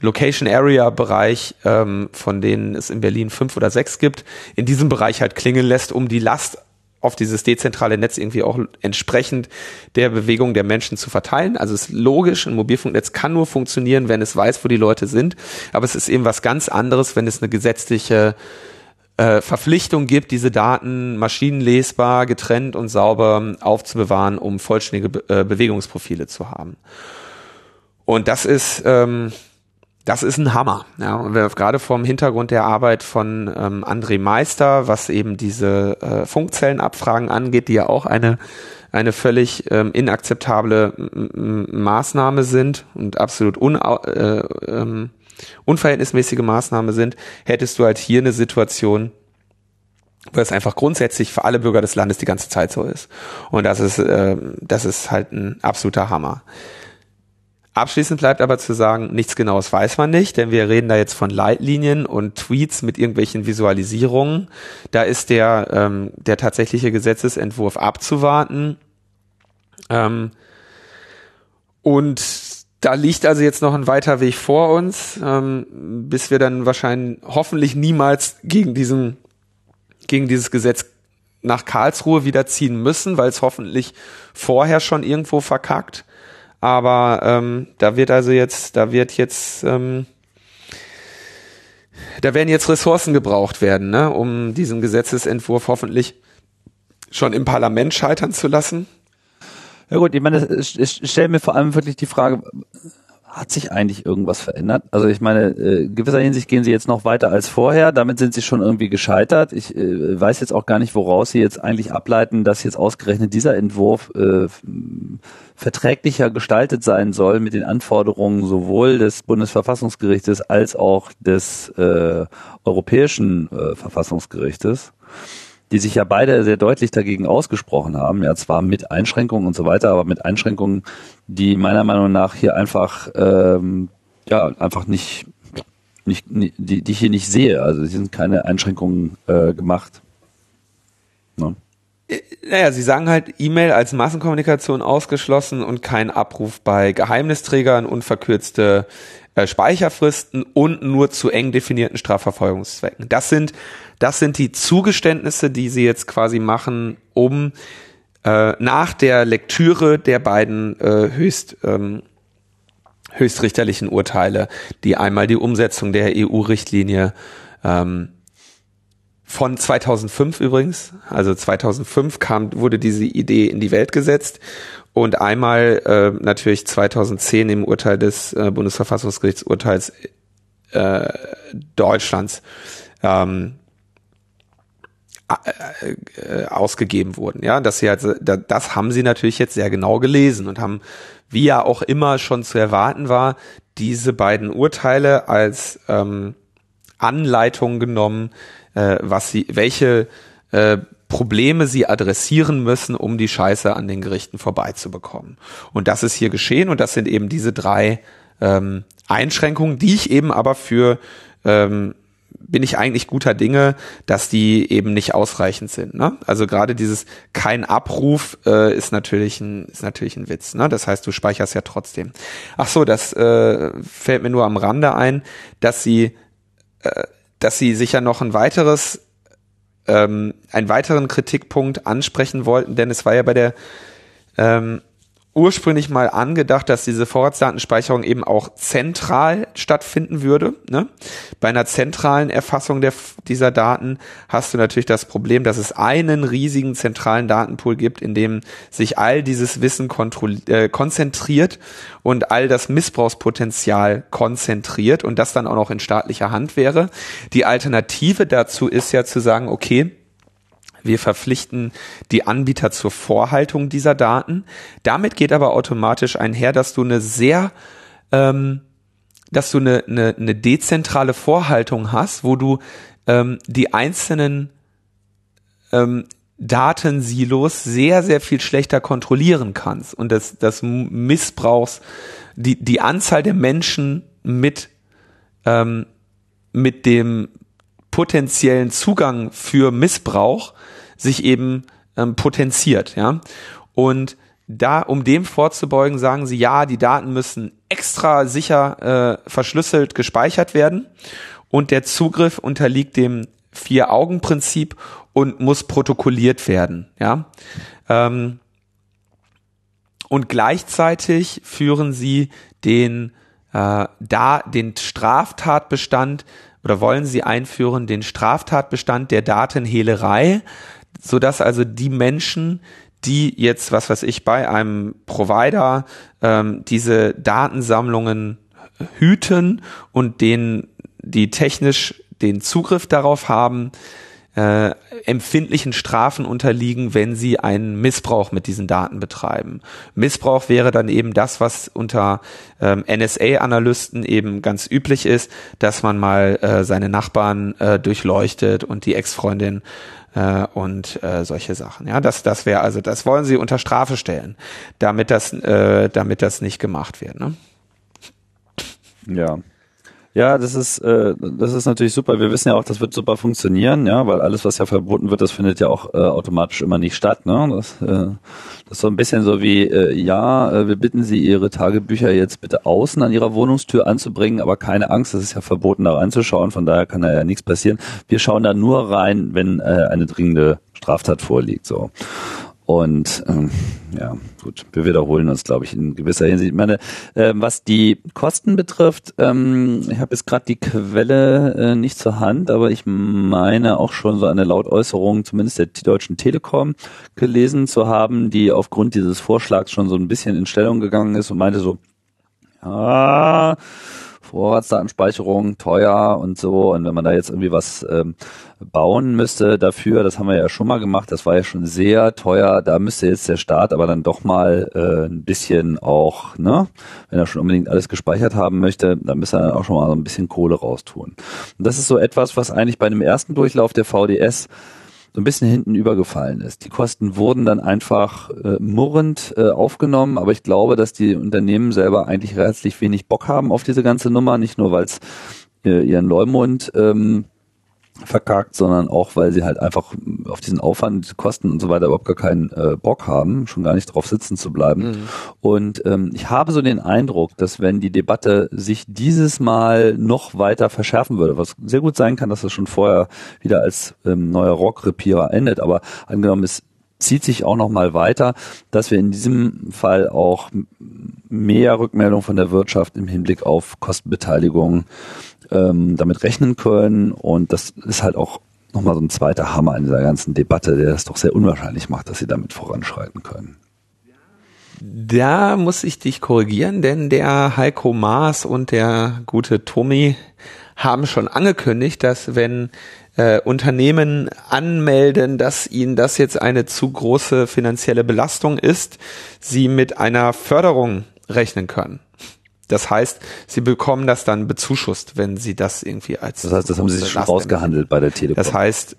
Location Area Bereich, ähm, von denen es in Berlin fünf oder sechs gibt, in diesem Bereich halt klingeln lässt, um die Last auf dieses dezentrale Netz irgendwie auch entsprechend der Bewegung der Menschen zu verteilen. Also es ist logisch, ein Mobilfunknetz kann nur funktionieren, wenn es weiß, wo die Leute sind. Aber es ist eben was ganz anderes, wenn es eine gesetzliche äh, Verpflichtung gibt, diese Daten maschinenlesbar, getrennt und sauber aufzubewahren, um vollständige Be äh, Bewegungsprofile zu haben. Und das ist ähm, das ist ein Hammer. Ja, und wir gerade vom Hintergrund der Arbeit von ähm, André Meister, was eben diese äh, Funkzellenabfragen angeht, die ja auch eine eine völlig ähm, inakzeptable Maßnahme sind und absolut un äh, ähm, unverhältnismäßige Maßnahme sind, hättest du halt hier eine Situation, wo es einfach grundsätzlich für alle Bürger des Landes die ganze Zeit so ist. Und das ist, äh, das ist halt ein absoluter Hammer. Abschließend bleibt aber zu sagen, nichts Genaues weiß man nicht, denn wir reden da jetzt von Leitlinien und Tweets mit irgendwelchen Visualisierungen. Da ist der, ähm, der tatsächliche Gesetzesentwurf abzuwarten. Ähm, und da liegt also jetzt noch ein weiter Weg vor uns, ähm, bis wir dann wahrscheinlich hoffentlich niemals gegen diesen, gegen dieses Gesetz nach Karlsruhe wiederziehen müssen, weil es hoffentlich vorher schon irgendwo verkackt. Aber ähm, da wird also jetzt, da wird jetzt, ähm, da werden jetzt Ressourcen gebraucht werden, ne, um diesen Gesetzesentwurf hoffentlich schon im Parlament scheitern zu lassen. Ja gut, ich meine, ich stelle mir vor allem wirklich die Frage, hat sich eigentlich irgendwas verändert? Also ich meine, äh, gewisser Hinsicht gehen sie jetzt noch weiter als vorher. Damit sind sie schon irgendwie gescheitert. Ich äh, weiß jetzt auch gar nicht, woraus sie jetzt eigentlich ableiten, dass jetzt ausgerechnet dieser Entwurf äh, verträglicher gestaltet sein soll mit den Anforderungen sowohl des Bundesverfassungsgerichtes als auch des äh, Europäischen äh, Verfassungsgerichtes die sich ja beide sehr deutlich dagegen ausgesprochen haben, ja zwar mit Einschränkungen und so weiter, aber mit Einschränkungen, die meiner Meinung nach hier einfach ähm, ja einfach nicht nicht die, die ich hier nicht sehe. Also es sind keine Einschränkungen äh, gemacht. Ne? Äh, naja, sie sagen halt E-Mail als Massenkommunikation ausgeschlossen und kein Abruf bei Geheimnisträgern, unverkürzte äh, Speicherfristen und nur zu eng definierten Strafverfolgungszwecken. Das sind das sind die Zugeständnisse, die sie jetzt quasi machen, um äh, nach der Lektüre der beiden äh, höchst ähm, höchstrichterlichen Urteile, die einmal die Umsetzung der EU-Richtlinie ähm, von 2005 übrigens, also 2005 kam, wurde diese Idee in die Welt gesetzt und einmal äh, natürlich 2010 im Urteil des äh, Bundesverfassungsgerichtsurteils äh, Deutschlands ähm, äh, ausgegeben wurden. Ja, dass sie halt, das haben sie natürlich jetzt sehr genau gelesen und haben, wie ja auch immer schon zu erwarten war, diese beiden Urteile als ähm, Anleitung genommen, äh, was sie, welche äh, Probleme sie adressieren müssen, um die Scheiße an den Gerichten vorbeizubekommen. Und das ist hier geschehen und das sind eben diese drei ähm, Einschränkungen, die ich eben aber für ähm, bin ich eigentlich guter Dinge, dass die eben nicht ausreichend sind. Ne? Also gerade dieses kein Abruf äh, ist natürlich ein ist natürlich ein Witz. Ne? Das heißt, du speicherst ja trotzdem. Ach so, das äh, fällt mir nur am Rande ein, dass sie äh, dass sie sicher noch ein weiteres ähm, einen weiteren Kritikpunkt ansprechen wollten, denn es war ja bei der ähm, ursprünglich mal angedacht, dass diese Vorratsdatenspeicherung eben auch zentral stattfinden würde. Ne? Bei einer zentralen Erfassung der, dieser Daten hast du natürlich das Problem, dass es einen riesigen zentralen Datenpool gibt, in dem sich all dieses Wissen äh, konzentriert und all das Missbrauchspotenzial konzentriert und das dann auch noch in staatlicher Hand wäre. Die Alternative dazu ist ja zu sagen, okay, wir verpflichten die Anbieter zur Vorhaltung dieser Daten. Damit geht aber automatisch einher, dass du eine sehr, ähm, dass du eine, eine, eine dezentrale Vorhaltung hast, wo du ähm, die einzelnen ähm, Datensilos sehr, sehr viel schlechter kontrollieren kannst und das, das Missbrauchs, die, die Anzahl der Menschen mit, ähm, mit dem potenziellen Zugang für Missbrauch sich eben ähm, potenziert, ja. Und da, um dem vorzubeugen, sagen sie, ja, die Daten müssen extra sicher äh, verschlüsselt gespeichert werden und der Zugriff unterliegt dem Vier-Augen-Prinzip und muss protokolliert werden, ja. Ähm, und gleichzeitig führen sie den äh, da den Straftatbestand oder wollen sie einführen den Straftatbestand der Datenhehlerei so dass also die Menschen, die jetzt, was weiß ich, bei einem Provider ähm, diese Datensammlungen hüten und denen, die technisch den Zugriff darauf haben, äh, empfindlichen Strafen unterliegen, wenn sie einen Missbrauch mit diesen Daten betreiben. Missbrauch wäre dann eben das, was unter ähm, NSA-Analysten eben ganz üblich ist, dass man mal äh, seine Nachbarn äh, durchleuchtet und die Ex-Freundin äh, und äh, solche Sachen. Ja, das, das wäre also, das wollen sie unter Strafe stellen, damit das, äh, damit das nicht gemacht wird. Ne? Ja. Ja, das ist, äh, das ist natürlich super. Wir wissen ja auch, das wird super funktionieren, ja, weil alles, was ja verboten wird, das findet ja auch äh, automatisch immer nicht statt. Ne? Das, äh, das ist so ein bisschen so wie, äh, ja, äh, wir bitten Sie, Ihre Tagebücher jetzt bitte außen an Ihrer Wohnungstür anzubringen, aber keine Angst, das ist ja verboten, da reinzuschauen, von daher kann da ja nichts passieren. Wir schauen da nur rein, wenn äh, eine dringende Straftat vorliegt. So. Und ähm, ja, gut, wir wiederholen uns, glaube ich, in gewisser Hinsicht. Ich meine, äh, was die Kosten betrifft, ähm, ich habe jetzt gerade die Quelle äh, nicht zur Hand, aber ich meine auch schon so eine Lautäußerung, zumindest der Deutschen Telekom, gelesen zu haben, die aufgrund dieses Vorschlags schon so ein bisschen in Stellung gegangen ist und meinte so, ja, Vorratsdatenspeicherung teuer und so. Und wenn man da jetzt irgendwie was ähm, bauen müsste dafür, das haben wir ja schon mal gemacht, das war ja schon sehr teuer. Da müsste jetzt der Staat aber dann doch mal äh, ein bisschen auch, ne, wenn er schon unbedingt alles gespeichert haben möchte, dann müsste er auch schon mal so ein bisschen Kohle raustun. Und das ist so etwas, was eigentlich bei einem ersten Durchlauf der VDS so ein bisschen hinten übergefallen ist. Die Kosten wurden dann einfach äh, murrend äh, aufgenommen, aber ich glaube, dass die Unternehmen selber eigentlich herzlich wenig Bock haben auf diese ganze Nummer, nicht nur weil es äh, ihren Leumund ähm, verkackt, sondern auch, weil sie halt einfach auf diesen Aufwand, Kosten und so weiter überhaupt gar keinen äh, Bock haben, schon gar nicht drauf sitzen zu bleiben. Mhm. Und ähm, ich habe so den Eindruck, dass wenn die Debatte sich dieses Mal noch weiter verschärfen würde, was sehr gut sein kann, dass es schon vorher wieder als ähm, neuer Rock-Repierer endet, aber angenommen es zieht sich auch noch mal weiter, dass wir in diesem Fall auch mehr Rückmeldung von der Wirtschaft im Hinblick auf Kostenbeteiligung ähm, damit rechnen können. Und das ist halt auch nochmal so ein zweiter Hammer in dieser ganzen Debatte, der das doch sehr unwahrscheinlich macht, dass sie damit voranschreiten können. Da muss ich dich korrigieren, denn der Heiko Maas und der gute Tommy haben schon angekündigt, dass wenn äh, Unternehmen anmelden, dass ihnen das jetzt eine zu große finanzielle Belastung ist, sie mit einer Förderung rechnen können. Das heißt, sie bekommen das dann bezuschusst, wenn sie das irgendwie als. Das heißt, das haben sie sich schon rausgehandelt bei der Telekom. Das heißt,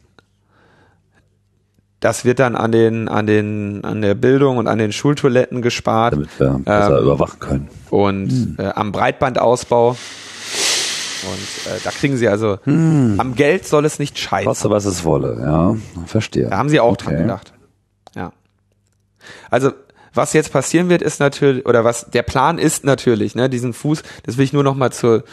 das wird dann an den, an den, an der Bildung und an den Schultoiletten gespart. Damit wir besser ähm, überwachen können. Und hm. äh, am Breitbandausbau. Und äh, da kriegen sie also, hm. am Geld soll es nicht scheitern. Koste, was es wolle, ja. Verstehe. Da haben sie auch okay. dran gedacht. Ja. Also, was jetzt passieren wird, ist natürlich, oder was der Plan ist natürlich, ne, diesen Fuß, das will ich nur noch mal zur,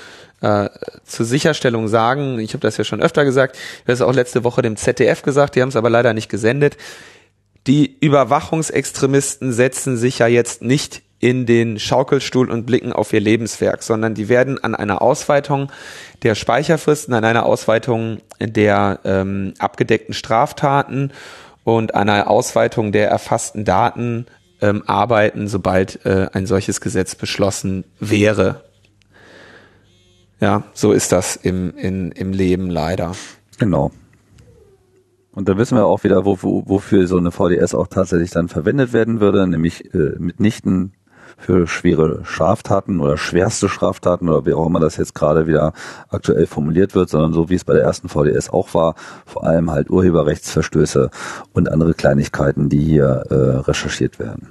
äh, zur Sicherstellung sagen. Ich habe das ja schon öfter gesagt, ich habe das auch letzte Woche dem ZDF gesagt, die haben es aber leider nicht gesendet. Die Überwachungsextremisten setzen sich ja jetzt nicht in den Schaukelstuhl und blicken auf ihr Lebenswerk, sondern die werden an einer Ausweitung der Speicherfristen, an einer Ausweitung der ähm, abgedeckten Straftaten und einer Ausweitung der erfassten Daten ähm, arbeiten, sobald äh, ein solches Gesetz beschlossen wäre. Ja, so ist das im, in, im Leben leider. Genau. Und da wissen wir auch wieder, wo, wo, wofür so eine VDS auch tatsächlich dann verwendet werden würde, nämlich äh, mitnichten für schwere Straftaten oder schwerste Straftaten oder wie auch immer das jetzt gerade wieder aktuell formuliert wird, sondern so wie es bei der ersten VDS auch war, vor allem halt Urheberrechtsverstöße und andere Kleinigkeiten, die hier äh, recherchiert werden.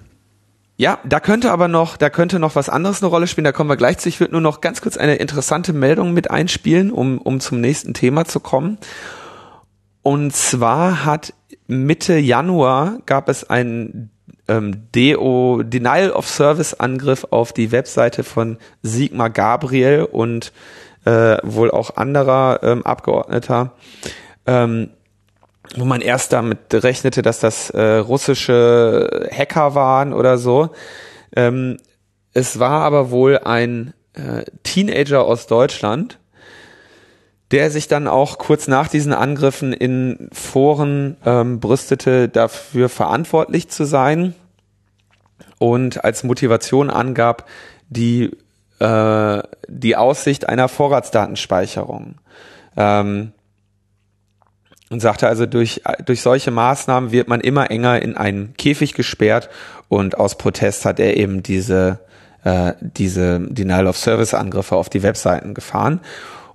Ja, da könnte aber noch, da könnte noch was anderes eine Rolle spielen. Da kommen wir gleich zu. Ich würde nur noch ganz kurz eine interessante Meldung mit einspielen, um, um zum nächsten Thema zu kommen. Und zwar hat Mitte Januar gab es einen ähm, DO, Denial of Service Angriff auf die Webseite von Sigmar Gabriel und äh, wohl auch anderer ähm, Abgeordneter, ähm, wo man erst damit rechnete, dass das äh, russische Hacker waren oder so. Ähm, es war aber wohl ein äh, Teenager aus Deutschland, der sich dann auch kurz nach diesen Angriffen in Foren ähm, brüstete, dafür verantwortlich zu sein und als Motivation angab, die, äh, die Aussicht einer Vorratsdatenspeicherung. Ähm, und sagte also, durch, durch solche Maßnahmen wird man immer enger in einen Käfig gesperrt und aus Protest hat er eben diese, äh, diese Denial of Service Angriffe auf die Webseiten gefahren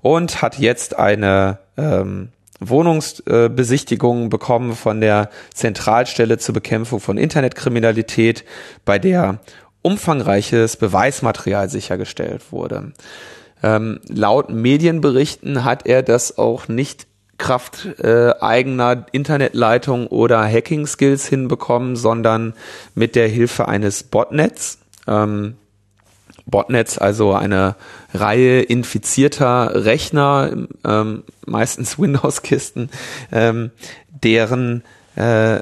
und hat jetzt eine ähm, Wohnungsbesichtigung bekommen von der Zentralstelle zur Bekämpfung von Internetkriminalität, bei der umfangreiches Beweismaterial sichergestellt wurde. Ähm, laut Medienberichten hat er das auch nicht Kraft äh, eigener Internetleitung oder Hacking-Skills hinbekommen, sondern mit der Hilfe eines Botnets. Ähm, Botnets, also eine Reihe infizierter Rechner, ähm, meistens Windows-Kisten, ähm, deren äh,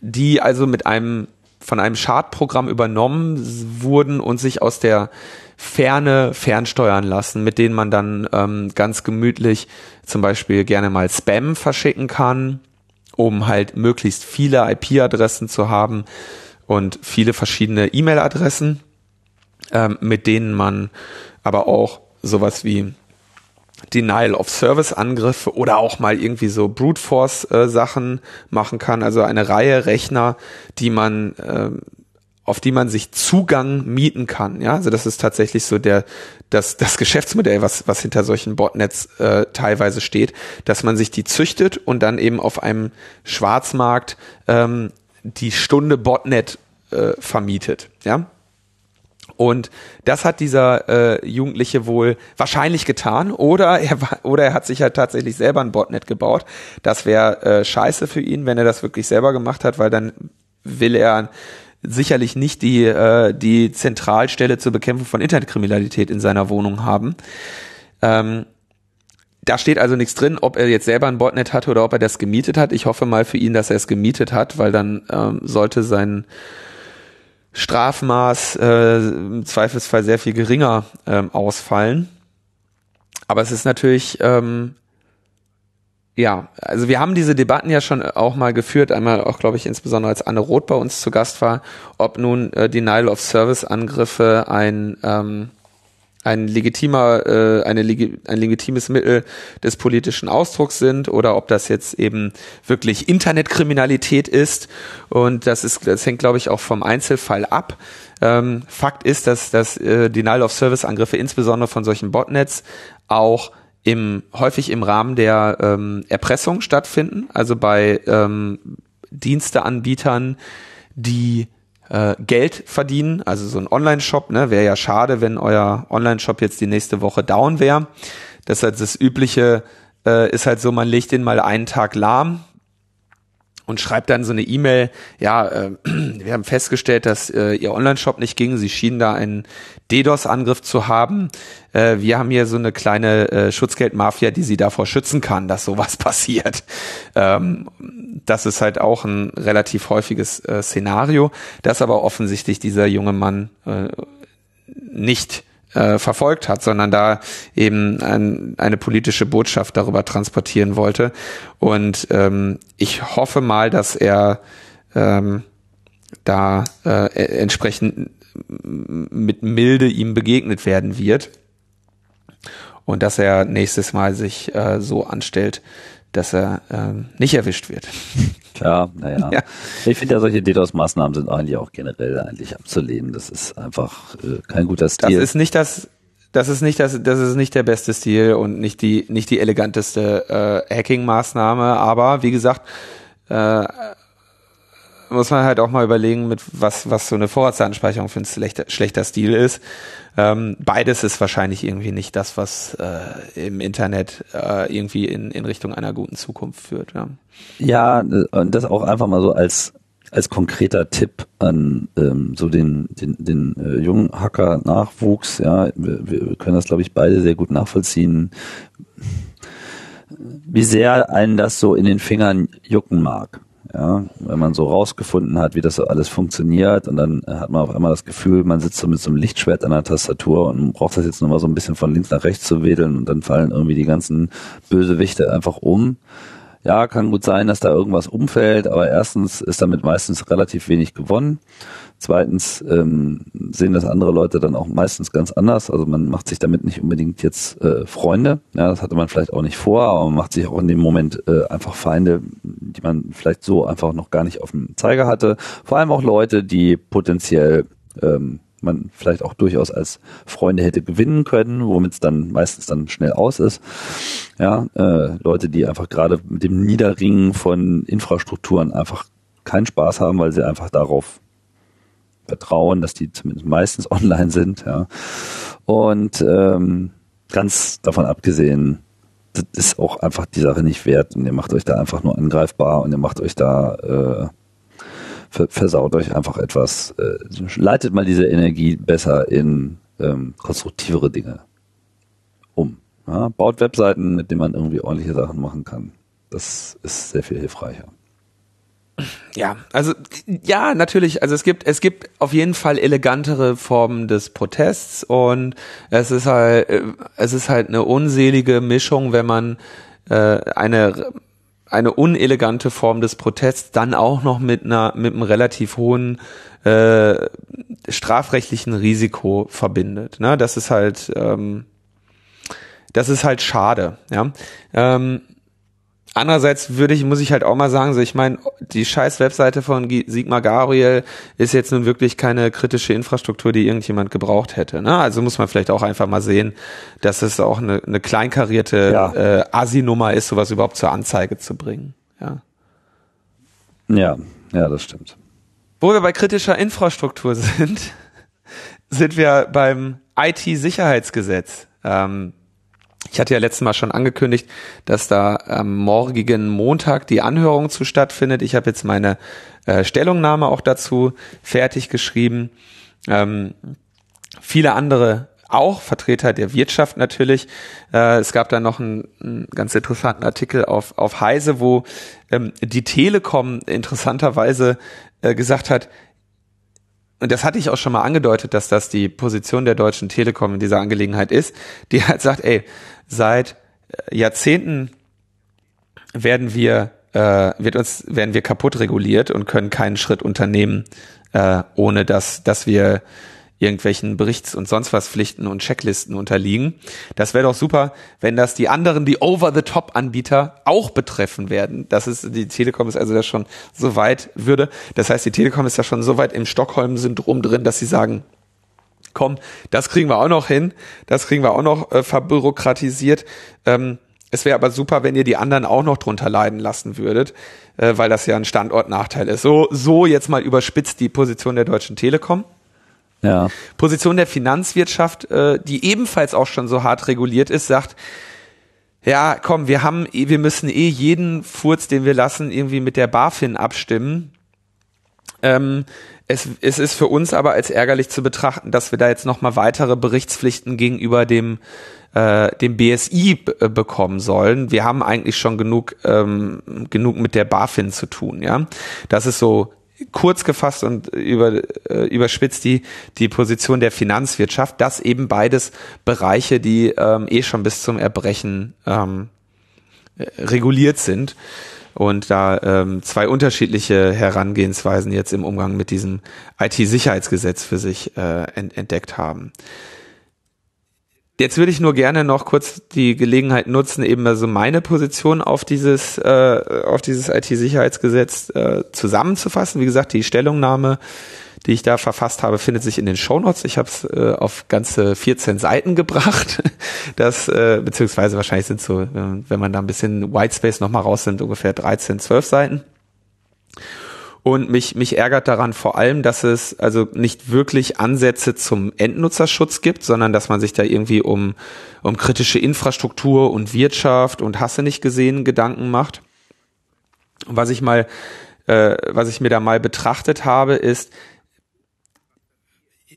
die also mit einem von einem Schadprogramm übernommen wurden und sich aus der Ferne fernsteuern lassen, mit denen man dann ähm, ganz gemütlich zum Beispiel gerne mal Spam verschicken kann, um halt möglichst viele IP-Adressen zu haben und viele verschiedene E-Mail-Adressen ähm, mit denen man aber auch sowas wie Denial of Service Angriffe oder auch mal irgendwie so Brute Force äh, Sachen machen kann. Also eine Reihe Rechner, die man, äh, auf die man sich Zugang mieten kann. Ja, also das ist tatsächlich so der, das, das Geschäftsmodell, was, was hinter solchen Botnets äh, teilweise steht, dass man sich die züchtet und dann eben auf einem Schwarzmarkt ähm, die Stunde Botnet äh, vermietet. Ja, und das hat dieser äh, Jugendliche wohl wahrscheinlich getan oder er war, oder er hat sich halt tatsächlich selber ein Botnet gebaut. Das wäre äh, scheiße für ihn, wenn er das wirklich selber gemacht hat, weil dann will er sicherlich nicht die äh, die Zentralstelle zur Bekämpfung von Internetkriminalität in seiner Wohnung haben. Ähm, da steht also nichts drin, ob er jetzt selber ein Botnet hatte oder ob er das gemietet hat. Ich hoffe mal für ihn, dass er es gemietet hat, weil dann ähm, sollte sein Strafmaß äh, im Zweifelsfall sehr viel geringer ähm, ausfallen. Aber es ist natürlich, ähm, ja, also wir haben diese Debatten ja schon auch mal geführt, einmal auch, glaube ich, insbesondere als Anne Roth bei uns zu Gast war, ob nun äh, Denial of Service Angriffe ein ähm, ein legitimer, äh, eine, ein legitimes Mittel des politischen Ausdrucks sind oder ob das jetzt eben wirklich Internetkriminalität ist. Und das ist, das hängt, glaube ich, auch vom Einzelfall ab. Ähm, Fakt ist, dass, dass äh, Denial of Service Angriffe insbesondere von solchen Botnets auch im, häufig im Rahmen der ähm, Erpressung stattfinden, also bei ähm, Diensteanbietern, die äh, Geld verdienen, also so ein Online-Shop, ne, wäre ja schade, wenn euer Online-Shop jetzt die nächste Woche down wäre. Das heißt, das übliche äh, ist halt so, man legt den mal einen Tag lahm, und schreibt dann so eine E-Mail, ja, äh, wir haben festgestellt, dass äh, ihr Online-Shop nicht ging, sie schienen da einen DDoS-Angriff zu haben. Äh, wir haben hier so eine kleine äh, Schutzgeldmafia, die sie davor schützen kann, dass sowas passiert. Ähm, das ist halt auch ein relativ häufiges äh, Szenario, das aber offensichtlich dieser junge Mann äh, nicht äh, verfolgt hat, sondern da eben ein, eine politische Botschaft darüber transportieren wollte. Und ähm, ich hoffe mal, dass er ähm, da äh, e-, entsprechend mit Milde ihm begegnet werden wird und dass er nächstes Mal sich äh, so anstellt, dass er ähm, nicht erwischt wird. Tja, naja. Ja. Ich finde ja, solche DDoS-Maßnahmen sind eigentlich auch generell eigentlich abzulehnen. Das ist einfach äh, kein guter Stil. Das ist nicht das, das ist nicht das, das ist nicht der beste Stil und nicht die, nicht die eleganteste äh, Hacking-Maßnahme. Aber wie gesagt, äh, muss man halt auch mal überlegen, mit was, was so eine Vorratsanspeicherung für ein schlechter, schlechter Stil ist. Ähm, beides ist wahrscheinlich irgendwie nicht das, was äh, im Internet äh, irgendwie in, in Richtung einer guten Zukunft führt. Ja. ja, und das auch einfach mal so als als konkreter Tipp an ähm, so den den, den äh, jungen Hacker Nachwuchs. Ja, wir, wir können das glaube ich beide sehr gut nachvollziehen, wie sehr einen das so in den Fingern jucken mag. Ja, wenn man so rausgefunden hat, wie das so alles funktioniert und dann hat man auf einmal das Gefühl, man sitzt so mit so einem Lichtschwert an der Tastatur und braucht das jetzt nur mal so ein bisschen von links nach rechts zu wedeln und dann fallen irgendwie die ganzen Bösewichte einfach um. Ja, kann gut sein, dass da irgendwas umfällt, aber erstens ist damit meistens relativ wenig gewonnen. Zweitens ähm, sehen das andere Leute dann auch meistens ganz anders. Also man macht sich damit nicht unbedingt jetzt äh, Freunde. Ja, das hatte man vielleicht auch nicht vor, aber man macht sich auch in dem Moment äh, einfach Feinde, die man vielleicht so einfach noch gar nicht auf dem Zeiger hatte. Vor allem auch Leute, die potenziell ähm, man vielleicht auch durchaus als Freunde hätte gewinnen können, womit es dann meistens dann schnell aus ist. Ja, äh, Leute, die einfach gerade mit dem Niederringen von Infrastrukturen einfach keinen Spaß haben, weil sie einfach darauf vertrauen, dass die zumindest meistens online sind. Ja. Und ähm, ganz davon abgesehen, das ist auch einfach die Sache nicht wert und ihr macht euch da einfach nur angreifbar und ihr macht euch da äh, versaut euch einfach etwas, äh, leitet mal diese Energie besser in ähm, konstruktivere Dinge um. Ja? Baut Webseiten, mit denen man irgendwie ordentliche Sachen machen kann. Das ist sehr viel hilfreicher. Ja, also ja, natürlich. Also es gibt es gibt auf jeden Fall elegantere Formen des Protests und es ist halt äh, es ist halt eine unselige Mischung, wenn man äh, eine eine unelegante Form des Protests dann auch noch mit einer mit einem relativ hohen äh, strafrechtlichen Risiko verbindet. Ne? Das ist halt ähm, das ist halt schade. Ja. Ähm, Andererseits würde ich, muss ich halt auch mal sagen, so ich meine, die scheiß Webseite von Sigmar Gabriel ist jetzt nun wirklich keine kritische Infrastruktur, die irgendjemand gebraucht hätte. Ne? Also muss man vielleicht auch einfach mal sehen, dass es auch eine, eine kleinkarierte ja. äh, Asi-Nummer ist, sowas überhaupt zur Anzeige zu bringen. Ja. ja, ja, das stimmt. Wo wir bei kritischer Infrastruktur sind, sind wir beim IT-Sicherheitsgesetz. Ähm, ich hatte ja letztes Mal schon angekündigt, dass da am morgigen Montag die Anhörung zu stattfindet. Ich habe jetzt meine äh, Stellungnahme auch dazu fertig geschrieben. Ähm, viele andere auch, Vertreter der Wirtschaft natürlich. Äh, es gab da noch einen, einen, ganz interessanten Artikel auf, auf Heise, wo ähm, die Telekom interessanterweise äh, gesagt hat, und das hatte ich auch schon mal angedeutet, dass das die Position der Deutschen Telekom in dieser Angelegenheit ist, die halt sagt, ey, seit äh, Jahrzehnten werden wir äh, wird uns werden wir kaputt reguliert und können keinen Schritt unternehmen, äh, ohne dass dass wir irgendwelchen Berichts- und sonst was Pflichten und Checklisten unterliegen. Das wäre doch super, wenn das die anderen, die Over-the-Top-Anbieter auch betreffen werden. Das ist, die Telekom ist also da schon so weit würde. Das heißt, die Telekom ist da schon so weit im Stockholm-Syndrom drin, dass sie sagen, komm, das kriegen wir auch noch hin, das kriegen wir auch noch äh, verbürokratisiert. Ähm, es wäre aber super, wenn ihr die anderen auch noch drunter leiden lassen würdet, äh, weil das ja ein Standortnachteil ist. So, so jetzt mal überspitzt die Position der Deutschen Telekom. Ja. Position der Finanzwirtschaft, äh, die ebenfalls auch schon so hart reguliert ist, sagt, ja, komm, wir haben, wir müssen eh jeden Furz, den wir lassen, irgendwie mit der BaFin abstimmen. Ähm, es, es ist für uns aber als ärgerlich zu betrachten, dass wir da jetzt nochmal weitere Berichtspflichten gegenüber dem äh, dem BSI äh, bekommen sollen. Wir haben eigentlich schon genug ähm, genug mit der BaFin zu tun, ja. Das ist so kurz gefasst und über, äh, überspitzt die, die Position der Finanzwirtschaft, dass eben beides Bereiche, die ähm, eh schon bis zum Erbrechen ähm, äh, reguliert sind und da ähm, zwei unterschiedliche Herangehensweisen jetzt im Umgang mit diesem IT-Sicherheitsgesetz für sich äh, entdeckt haben. Jetzt würde ich nur gerne noch kurz die Gelegenheit nutzen, eben also meine Position auf dieses, äh, auf dieses IT-Sicherheitsgesetz äh, zusammenzufassen. Wie gesagt, die Stellungnahme, die ich da verfasst habe, findet sich in den Shownotes. Ich habe es äh, auf ganze 14 Seiten gebracht. Das, äh, beziehungsweise wahrscheinlich sind so, wenn man da ein bisschen Whitespace nochmal raus sind, ungefähr 13, 12 Seiten. Und mich, mich ärgert daran vor allem, dass es also nicht wirklich Ansätze zum Endnutzerschutz gibt, sondern dass man sich da irgendwie um, um kritische Infrastruktur und Wirtschaft und Hasse nicht gesehen Gedanken macht. was ich mal, äh, was ich mir da mal betrachtet habe, ist,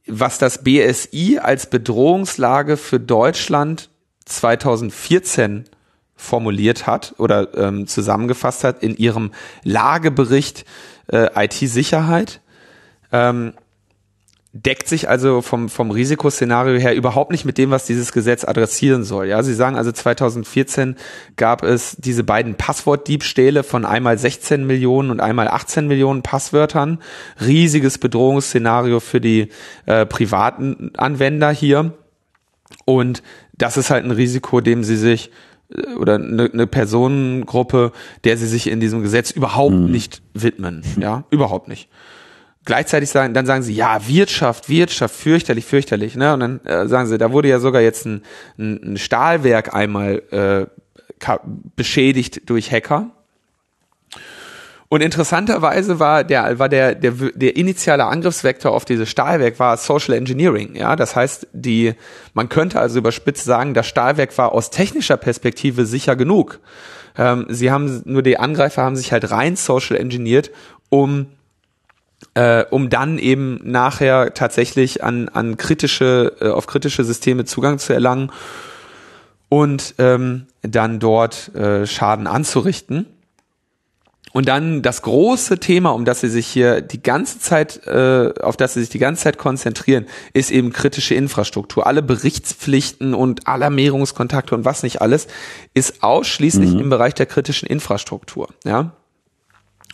was das BSI als Bedrohungslage für Deutschland 2014 formuliert hat oder ähm, zusammengefasst hat in ihrem Lagebericht äh, IT-Sicherheit. Ähm, deckt sich also vom, vom Risikoszenario her überhaupt nicht mit dem, was dieses Gesetz adressieren soll. Ja, Sie sagen also 2014 gab es diese beiden Passwortdiebstähle von einmal 16 Millionen und einmal 18 Millionen Passwörtern. Riesiges Bedrohungsszenario für die äh, privaten Anwender hier. Und das ist halt ein Risiko, dem Sie sich oder eine, eine Personengruppe, der sie sich in diesem Gesetz überhaupt mhm. nicht widmen. Ja, überhaupt nicht. Gleichzeitig sagen, dann sagen sie, ja, Wirtschaft, Wirtschaft, fürchterlich, fürchterlich. Ne? Und dann äh, sagen sie, da wurde ja sogar jetzt ein, ein, ein Stahlwerk einmal äh, beschädigt durch Hacker. Und interessanterweise war der, war der, der, der initiale Angriffsvektor auf dieses Stahlwerk war Social Engineering. Ja, das heißt, die, man könnte also überspitzt sagen, das Stahlwerk war aus technischer Perspektive sicher genug. Ähm, sie haben, nur die Angreifer haben sich halt rein social engineert, um äh, um dann eben nachher tatsächlich an, an kritische, äh, auf kritische Systeme Zugang zu erlangen und ähm, dann dort äh, Schaden anzurichten. Und dann das große Thema, um das sie sich hier die ganze Zeit, äh, auf das sie sich die ganze Zeit konzentrieren, ist eben kritische Infrastruktur. Alle Berichtspflichten und Alarmierungskontakte und was nicht alles, ist ausschließlich mhm. im Bereich der kritischen Infrastruktur. Ja.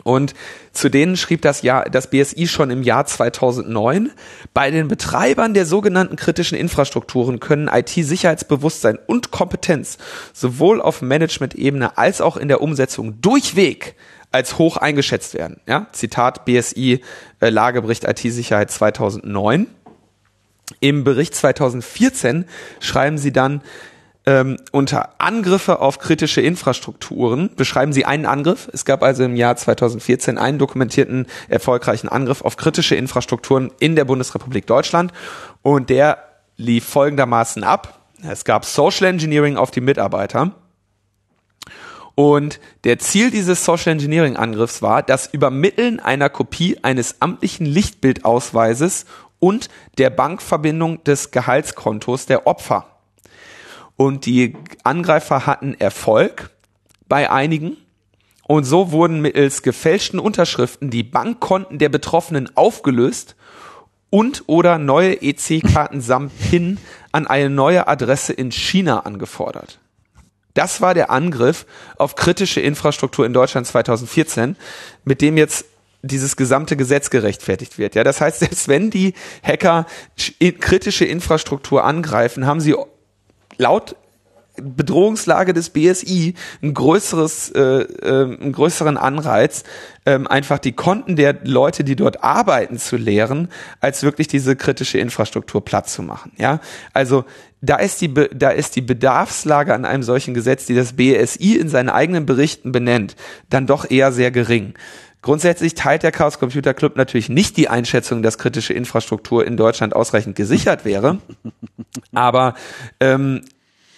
Und zu denen schrieb das Jahr, das BSI schon im Jahr 2009. Bei den Betreibern der sogenannten kritischen Infrastrukturen können IT-Sicherheitsbewusstsein und Kompetenz sowohl auf Management-Ebene als auch in der Umsetzung durchweg als hoch eingeschätzt werden. Ja? Zitat BSI äh, Lagebericht IT-Sicherheit 2009. Im Bericht 2014 schreiben sie dann, ähm, unter Angriffe auf kritische Infrastrukturen beschreiben sie einen Angriff. Es gab also im Jahr 2014 einen dokumentierten erfolgreichen Angriff auf kritische Infrastrukturen in der Bundesrepublik Deutschland und der lief folgendermaßen ab. Es gab Social Engineering auf die Mitarbeiter. Und der Ziel dieses Social Engineering Angriffs war das Übermitteln einer Kopie eines amtlichen Lichtbildausweises und der Bankverbindung des Gehaltskontos der Opfer. Und die Angreifer hatten Erfolg bei einigen. Und so wurden mittels gefälschten Unterschriften die Bankkonten der Betroffenen aufgelöst und oder neue EC-Karten samt PIN an eine neue Adresse in China angefordert. Das war der Angriff auf kritische Infrastruktur in Deutschland 2014, mit dem jetzt dieses gesamte Gesetz gerechtfertigt wird. Ja, das heißt, selbst wenn die Hacker kritische Infrastruktur angreifen, haben sie laut Bedrohungslage des BSI ein größeres, äh, äh, einen größeren Anreiz, ähm, einfach die Konten der Leute, die dort arbeiten, zu leeren, als wirklich diese kritische Infrastruktur platt zu machen. Ja, also da ist die da ist die Bedarfslage an einem solchen Gesetz, die das BSI in seinen eigenen Berichten benennt, dann doch eher sehr gering. Grundsätzlich teilt der Chaos Computer Club natürlich nicht die Einschätzung, dass kritische Infrastruktur in Deutschland ausreichend gesichert wäre. Aber ähm,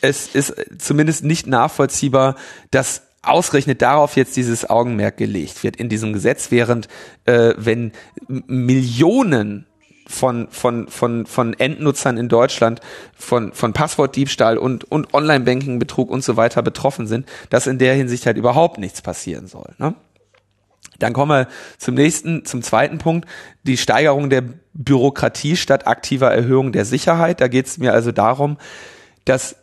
es ist zumindest nicht nachvollziehbar, dass ausgerechnet darauf jetzt dieses Augenmerk gelegt wird in diesem Gesetz, während äh, wenn Millionen von, von, von, von Endnutzern in Deutschland von, von Passwortdiebstahl und, und Online-Banking-Betrug und so weiter betroffen sind, dass in der Hinsicht halt überhaupt nichts passieren soll. Ne? Dann kommen wir zum nächsten, zum zweiten Punkt, die Steigerung der Bürokratie statt aktiver Erhöhung der Sicherheit. Da geht es mir also darum, dass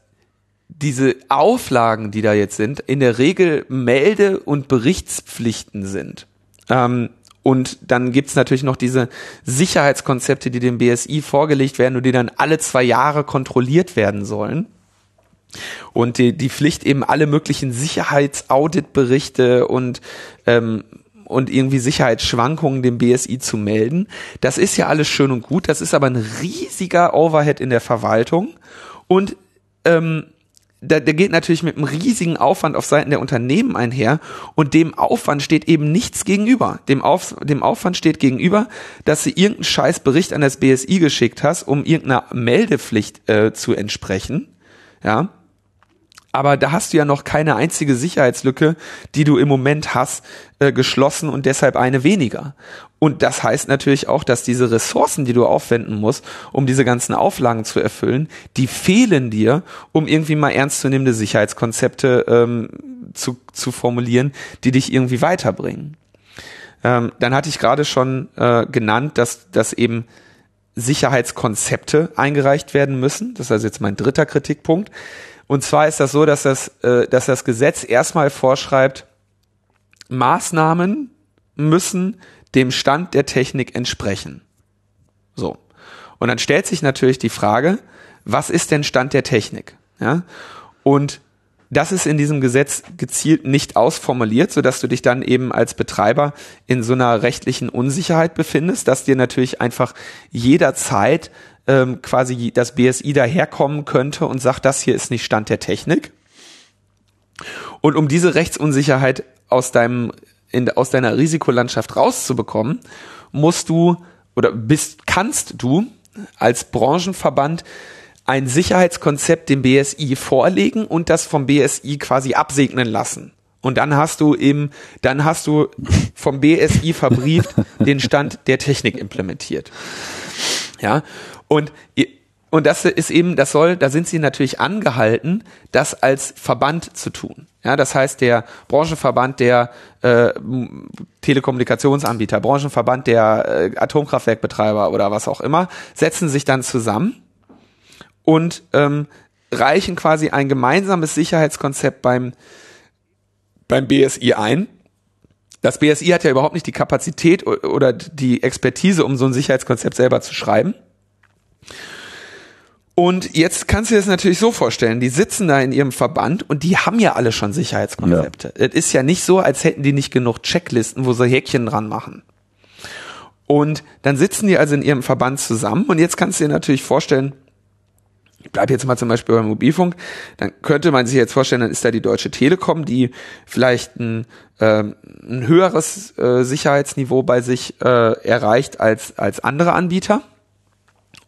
diese Auflagen, die da jetzt sind, in der Regel Melde- und Berichtspflichten sind. Ähm, und dann gibt's natürlich noch diese Sicherheitskonzepte, die dem BSI vorgelegt werden und die dann alle zwei Jahre kontrolliert werden sollen. Und die, die Pflicht eben alle möglichen Sicherheitsauditberichte und ähm, und irgendwie Sicherheitsschwankungen dem BSI zu melden. Das ist ja alles schön und gut. Das ist aber ein riesiger Overhead in der Verwaltung und ähm, der, der geht natürlich mit einem riesigen Aufwand auf Seiten der Unternehmen einher und dem Aufwand steht eben nichts gegenüber. Dem, Auf, dem Aufwand steht gegenüber, dass du irgendeinen scheiß Bericht an das BSI geschickt hast, um irgendeiner Meldepflicht äh, zu entsprechen. Ja, aber da hast du ja noch keine einzige Sicherheitslücke, die du im Moment hast, äh, geschlossen und deshalb eine weniger. Und das heißt natürlich auch, dass diese Ressourcen, die du aufwenden musst, um diese ganzen Auflagen zu erfüllen, die fehlen dir, um irgendwie mal ernstzunehmende Sicherheitskonzepte ähm, zu, zu formulieren, die dich irgendwie weiterbringen. Ähm, dann hatte ich gerade schon äh, genannt, dass, dass eben Sicherheitskonzepte eingereicht werden müssen. Das ist also jetzt mein dritter Kritikpunkt. Und zwar ist das so, dass das, äh, dass das Gesetz erstmal vorschreibt, Maßnahmen müssen dem Stand der Technik entsprechen. So. Und dann stellt sich natürlich die Frage, was ist denn Stand der Technik? Ja? Und das ist in diesem Gesetz gezielt nicht ausformuliert, sodass du dich dann eben als Betreiber in so einer rechtlichen Unsicherheit befindest, dass dir natürlich einfach jederzeit ähm, quasi das BSI daherkommen könnte und sagt, das hier ist nicht Stand der Technik. Und um diese Rechtsunsicherheit aus deinem in, aus deiner Risikolandschaft rauszubekommen, musst du oder bist kannst du als Branchenverband ein Sicherheitskonzept dem BSI vorlegen und das vom BSI quasi absegnen lassen. Und dann hast du eben, dann hast du vom BSI verbrieft den Stand der Technik implementiert. Ja. Und, und das ist eben, das soll, da sind sie natürlich angehalten, das als Verband zu tun. Ja, das heißt, der Branchenverband der äh, Telekommunikationsanbieter, Branchenverband der äh, Atomkraftwerkbetreiber oder was auch immer, setzen sich dann zusammen und ähm, reichen quasi ein gemeinsames Sicherheitskonzept beim, beim BSI ein. Das BSI hat ja überhaupt nicht die Kapazität oder die Expertise, um so ein Sicherheitskonzept selber zu schreiben. Und jetzt kannst du dir das natürlich so vorstellen, die sitzen da in ihrem Verband und die haben ja alle schon Sicherheitskonzepte. Es ist ja nicht so, als hätten die nicht genug Checklisten, wo sie Häkchen dran machen. Und dann sitzen die also in ihrem Verband zusammen und jetzt kannst du dir natürlich vorstellen, ich bleibe jetzt mal zum Beispiel beim Mobilfunk, dann könnte man sich jetzt vorstellen, dann ist da die Deutsche Telekom, die vielleicht ein, äh, ein höheres äh, Sicherheitsniveau bei sich äh, erreicht als, als andere Anbieter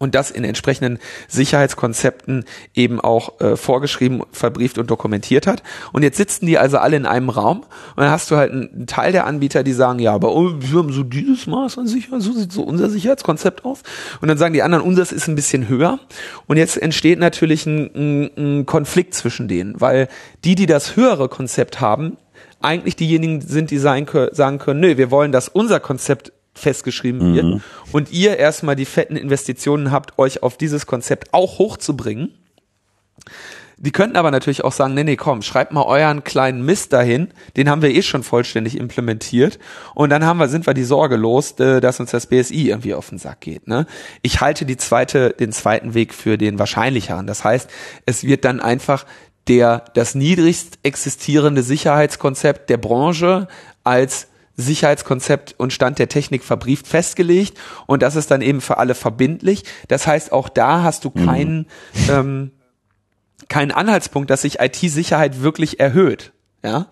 und das in entsprechenden Sicherheitskonzepten eben auch äh, vorgeschrieben, verbrieft und dokumentiert hat. Und jetzt sitzen die also alle in einem Raum und dann hast du halt einen Teil der Anbieter, die sagen, ja, aber oh, wir haben so dieses Maß an Sicherheit, so sieht so unser Sicherheitskonzept aus. Und dann sagen die anderen, unseres ist ein bisschen höher. Und jetzt entsteht natürlich ein, ein, ein Konflikt zwischen denen, weil die, die das höhere Konzept haben, eigentlich diejenigen sind, die sagen können, nö, wir wollen, dass unser Konzept festgeschrieben wird mhm. und ihr erstmal die fetten Investitionen habt, euch auf dieses Konzept auch hochzubringen. Die könnten aber natürlich auch sagen, nee, nee, komm, schreibt mal euren kleinen Mist dahin, den haben wir eh schon vollständig implementiert und dann haben wir, sind wir die Sorge los, äh, dass uns das BSI irgendwie auf den Sack geht. Ne? Ich halte die zweite, den zweiten Weg für den wahrscheinlicheren. Das heißt, es wird dann einfach der, das niedrigst existierende Sicherheitskonzept der Branche als Sicherheitskonzept und Stand der Technik verbrieft festgelegt und das ist dann eben für alle verbindlich. Das heißt, auch da hast du mhm. keinen, mhm. ähm, keinen Anhaltspunkt, dass sich IT-Sicherheit wirklich erhöht. Ja.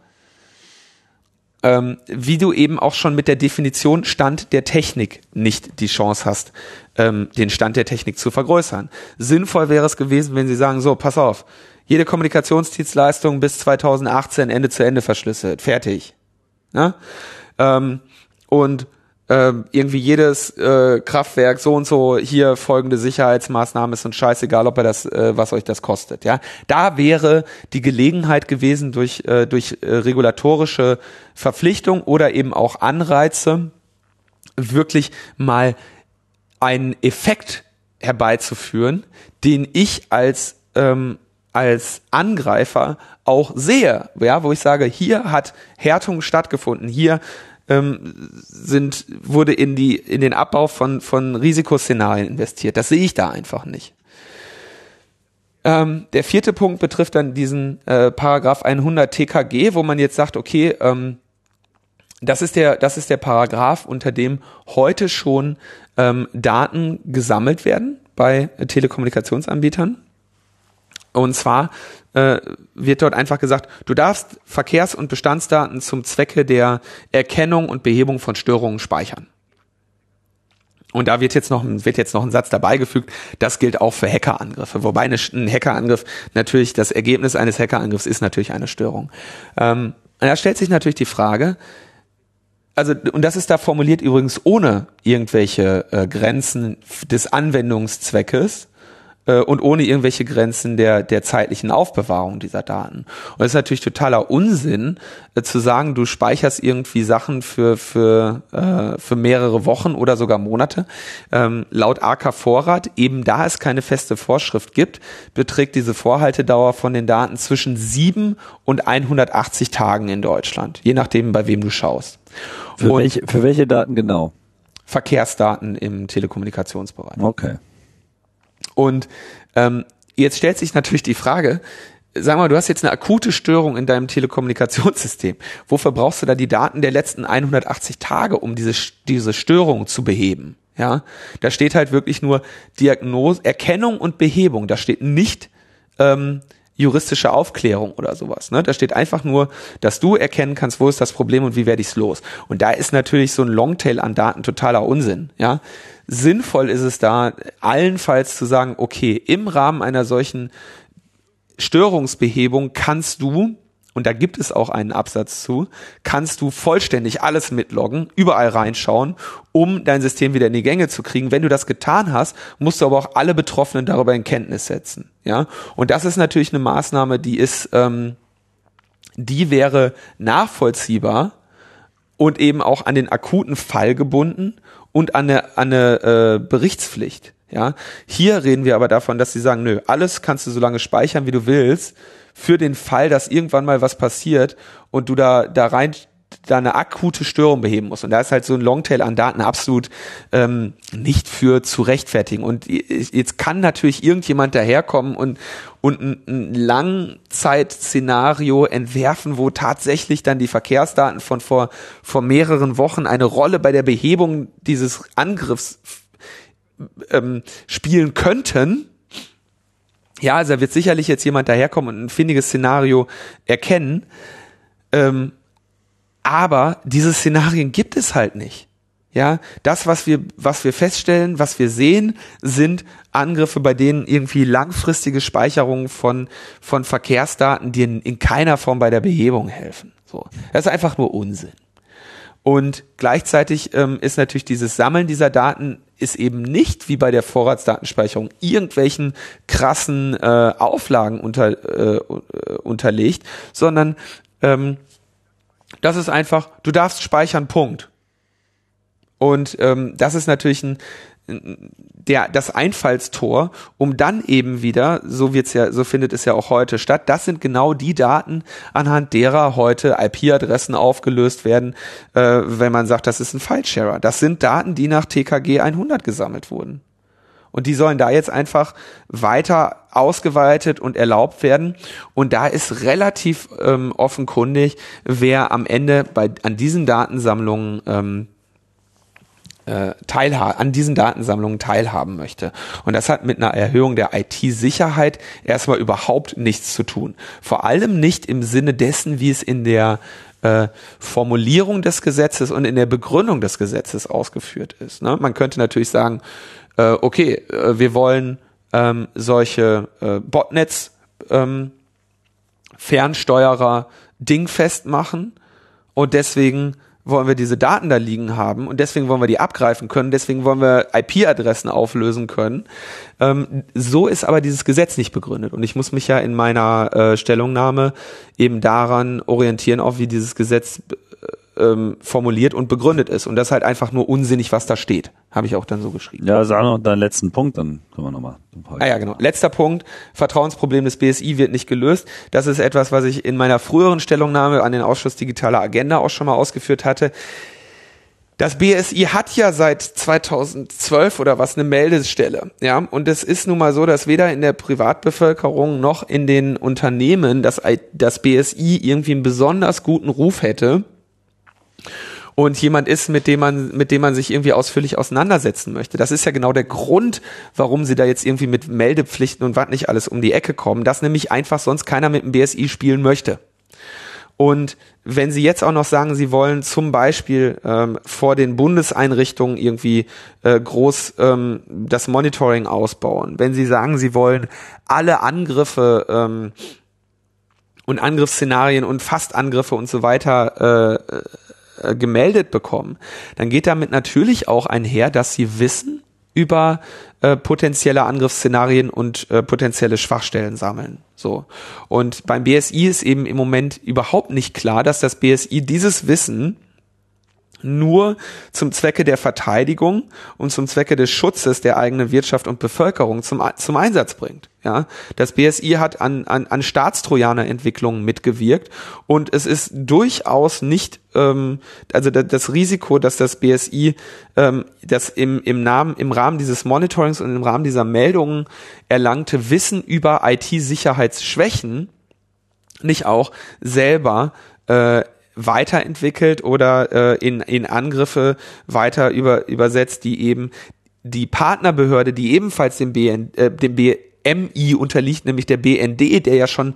Ähm, wie du eben auch schon mit der Definition Stand der Technik nicht die Chance hast, ähm, den Stand der Technik zu vergrößern. Sinnvoll wäre es gewesen, wenn sie sagen, so, pass auf, jede Kommunikationsdienstleistung bis 2018 Ende zu Ende verschlüsselt, fertig. Ja? Ähm, und ähm, irgendwie jedes äh, Kraftwerk so und so hier folgende Sicherheitsmaßnahme ist und scheißegal, ob er das, äh, was euch das kostet. Ja, da wäre die Gelegenheit gewesen durch äh, durch äh, regulatorische Verpflichtung oder eben auch Anreize wirklich mal einen Effekt herbeizuführen, den ich als ähm, als Angreifer auch sehe, ja, wo ich sage, hier hat Härtung stattgefunden, hier ähm, sind, wurde in die, in den Abbau von, von Risikoszenarien investiert. Das sehe ich da einfach nicht. Ähm, der vierte Punkt betrifft dann diesen äh, Paragraph 100 TKG, wo man jetzt sagt, okay, ähm, das ist der, das ist der Paragraph, unter dem heute schon ähm, Daten gesammelt werden bei Telekommunikationsanbietern. Und zwar äh, wird dort einfach gesagt, du darfst Verkehrs- und Bestandsdaten zum Zwecke der Erkennung und Behebung von Störungen speichern. Und da wird jetzt noch, wird jetzt noch ein Satz dabei gefügt, das gilt auch für Hackerangriffe. Wobei eine, ein Hackerangriff natürlich, das Ergebnis eines Hackerangriffs ist natürlich eine Störung. Ähm, da stellt sich natürlich die Frage, also, und das ist da formuliert übrigens ohne irgendwelche äh, Grenzen des Anwendungszweckes, äh, und ohne irgendwelche Grenzen der, der zeitlichen Aufbewahrung dieser Daten. Und das ist natürlich totaler Unsinn, äh, zu sagen, du speicherst irgendwie Sachen für, für, äh, für mehrere Wochen oder sogar Monate. Ähm, laut AK Vorrat, eben da es keine feste Vorschrift gibt, beträgt diese Vorhaltedauer von den Daten zwischen sieben und 180 Tagen in Deutschland, je nachdem, bei wem du schaust. Für, welche, für welche Daten genau? Verkehrsdaten im Telekommunikationsbereich. Okay. Und ähm, jetzt stellt sich natürlich die Frage, sag mal, du hast jetzt eine akute Störung in deinem Telekommunikationssystem. Wofür brauchst du da die Daten der letzten 180 Tage, um diese, diese Störung zu beheben? Ja, da steht halt wirklich nur Diagnose, Erkennung und Behebung. Da steht nicht ähm, juristische Aufklärung oder sowas. Ne? Da steht einfach nur, dass du erkennen kannst, wo ist das Problem und wie werde ich es los. Und da ist natürlich so ein Longtail an Daten totaler Unsinn. Ja, sinnvoll ist es da, allenfalls zu sagen, okay, im Rahmen einer solchen Störungsbehebung kannst du und da gibt es auch einen Absatz zu, kannst du vollständig alles mitloggen, überall reinschauen, um dein System wieder in die Gänge zu kriegen. Wenn du das getan hast, musst du aber auch alle Betroffenen darüber in Kenntnis setzen. Ja, und das ist natürlich eine Maßnahme, die ist, ähm, die wäre nachvollziehbar und eben auch an den akuten Fall gebunden und an eine, an eine äh, Berichtspflicht. Ja, hier reden wir aber davon, dass sie sagen, nö, alles kannst du so lange speichern, wie du willst, für den Fall, dass irgendwann mal was passiert und du da da rein da eine akute Störung beheben musst. Und da ist halt so ein Longtail an Daten absolut ähm, nicht für zu rechtfertigen. Und jetzt kann natürlich irgendjemand daherkommen und, und ein, ein Langzeitszenario entwerfen, wo tatsächlich dann die Verkehrsdaten von vor, vor mehreren Wochen eine Rolle bei der Behebung dieses Angriffs ähm, spielen könnten. Ja, also da wird sicherlich jetzt jemand daherkommen und ein findiges Szenario erkennen. Ähm, aber diese Szenarien gibt es halt nicht. Ja, das, was wir, was wir feststellen, was wir sehen, sind Angriffe, bei denen irgendwie langfristige Speicherungen von, von Verkehrsdaten, die in, in keiner Form bei der Behebung helfen. So. Das ist einfach nur Unsinn. Und gleichzeitig ähm, ist natürlich dieses Sammeln dieser Daten ist eben nicht wie bei der Vorratsdatenspeicherung irgendwelchen krassen äh, Auflagen unter, äh, unterlegt, sondern ähm, das ist einfach, du darfst speichern, Punkt. Und ähm, das ist natürlich ein, der, das Einfallstor, um dann eben wieder, so wird's ja, so findet es ja auch heute statt, das sind genau die Daten, anhand derer heute IP-Adressen aufgelöst werden, äh, wenn man sagt, das ist ein File-Sharer. Das sind Daten, die nach TKG 100 gesammelt wurden. Und die sollen da jetzt einfach weiter ausgeweitet und erlaubt werden. Und da ist relativ ähm, offenkundig, wer am Ende bei, an diesen Datensammlungen ähm, äh, teilha an diesen Datensammlungen teilhaben möchte. Und das hat mit einer Erhöhung der IT-Sicherheit erstmal überhaupt nichts zu tun. Vor allem nicht im Sinne dessen, wie es in der äh, Formulierung des Gesetzes und in der Begründung des Gesetzes ausgeführt ist. Ne? Man könnte natürlich sagen, äh, okay, äh, wir wollen ähm, solche äh, Botnets ähm, Fernsteuerer dingfest machen und deswegen wollen wir diese Daten da liegen haben und deswegen wollen wir die abgreifen können, deswegen wollen wir IP-Adressen auflösen können. Ähm, so ist aber dieses Gesetz nicht begründet und ich muss mich ja in meiner äh, Stellungnahme eben daran orientieren, auch wie dieses Gesetz ähm, formuliert und begründet ist. Und das ist halt einfach nur unsinnig, was da steht. Habe ich auch dann so geschrieben. Ja, sag noch deinen letzten Punkt, dann können wir nochmal. Ah ja, genau. Letzter Punkt. Vertrauensproblem des BSI wird nicht gelöst. Das ist etwas, was ich in meiner früheren Stellungnahme an den Ausschuss Digitale Agenda auch schon mal ausgeführt hatte. Das BSI hat ja seit 2012 oder was eine Meldestelle, ja, und es ist nun mal so, dass weder in der Privatbevölkerung noch in den Unternehmen das, das BSI irgendwie einen besonders guten Ruf hätte und jemand ist, mit dem man, mit dem man sich irgendwie ausführlich auseinandersetzen möchte. Das ist ja genau der Grund, warum sie da jetzt irgendwie mit Meldepflichten und was nicht alles um die Ecke kommen, dass nämlich einfach sonst keiner mit dem BSI spielen möchte. Und wenn Sie jetzt auch noch sagen, Sie wollen zum Beispiel ähm, vor den Bundeseinrichtungen irgendwie äh, groß ähm, das Monitoring ausbauen, wenn Sie sagen, Sie wollen alle Angriffe ähm, und Angriffsszenarien und Fastangriffe und so weiter äh, äh, gemeldet bekommen, dann geht damit natürlich auch einher, dass sie wissen über äh, potenzielle Angriffsszenarien und äh, potenzielle Schwachstellen sammeln. So. Und beim BSI ist eben im Moment überhaupt nicht klar, dass das BSI dieses Wissen nur zum Zwecke der Verteidigung und zum Zwecke des Schutzes der eigenen Wirtschaft und Bevölkerung zum, zum Einsatz bringt. Ja, das BSI hat an, an, an Staatstrojaner-Entwicklungen mitgewirkt und es ist durchaus nicht, ähm, also das Risiko, dass das BSI ähm, das im, im, Namen, im Rahmen dieses Monitorings und im Rahmen dieser Meldungen erlangte Wissen über IT-Sicherheitsschwächen nicht auch selber äh, weiterentwickelt oder äh, in, in Angriffe weiter über, übersetzt, die eben die Partnerbehörde, die ebenfalls dem, BN, äh, dem BMI unterliegt, nämlich der BND, der ja schon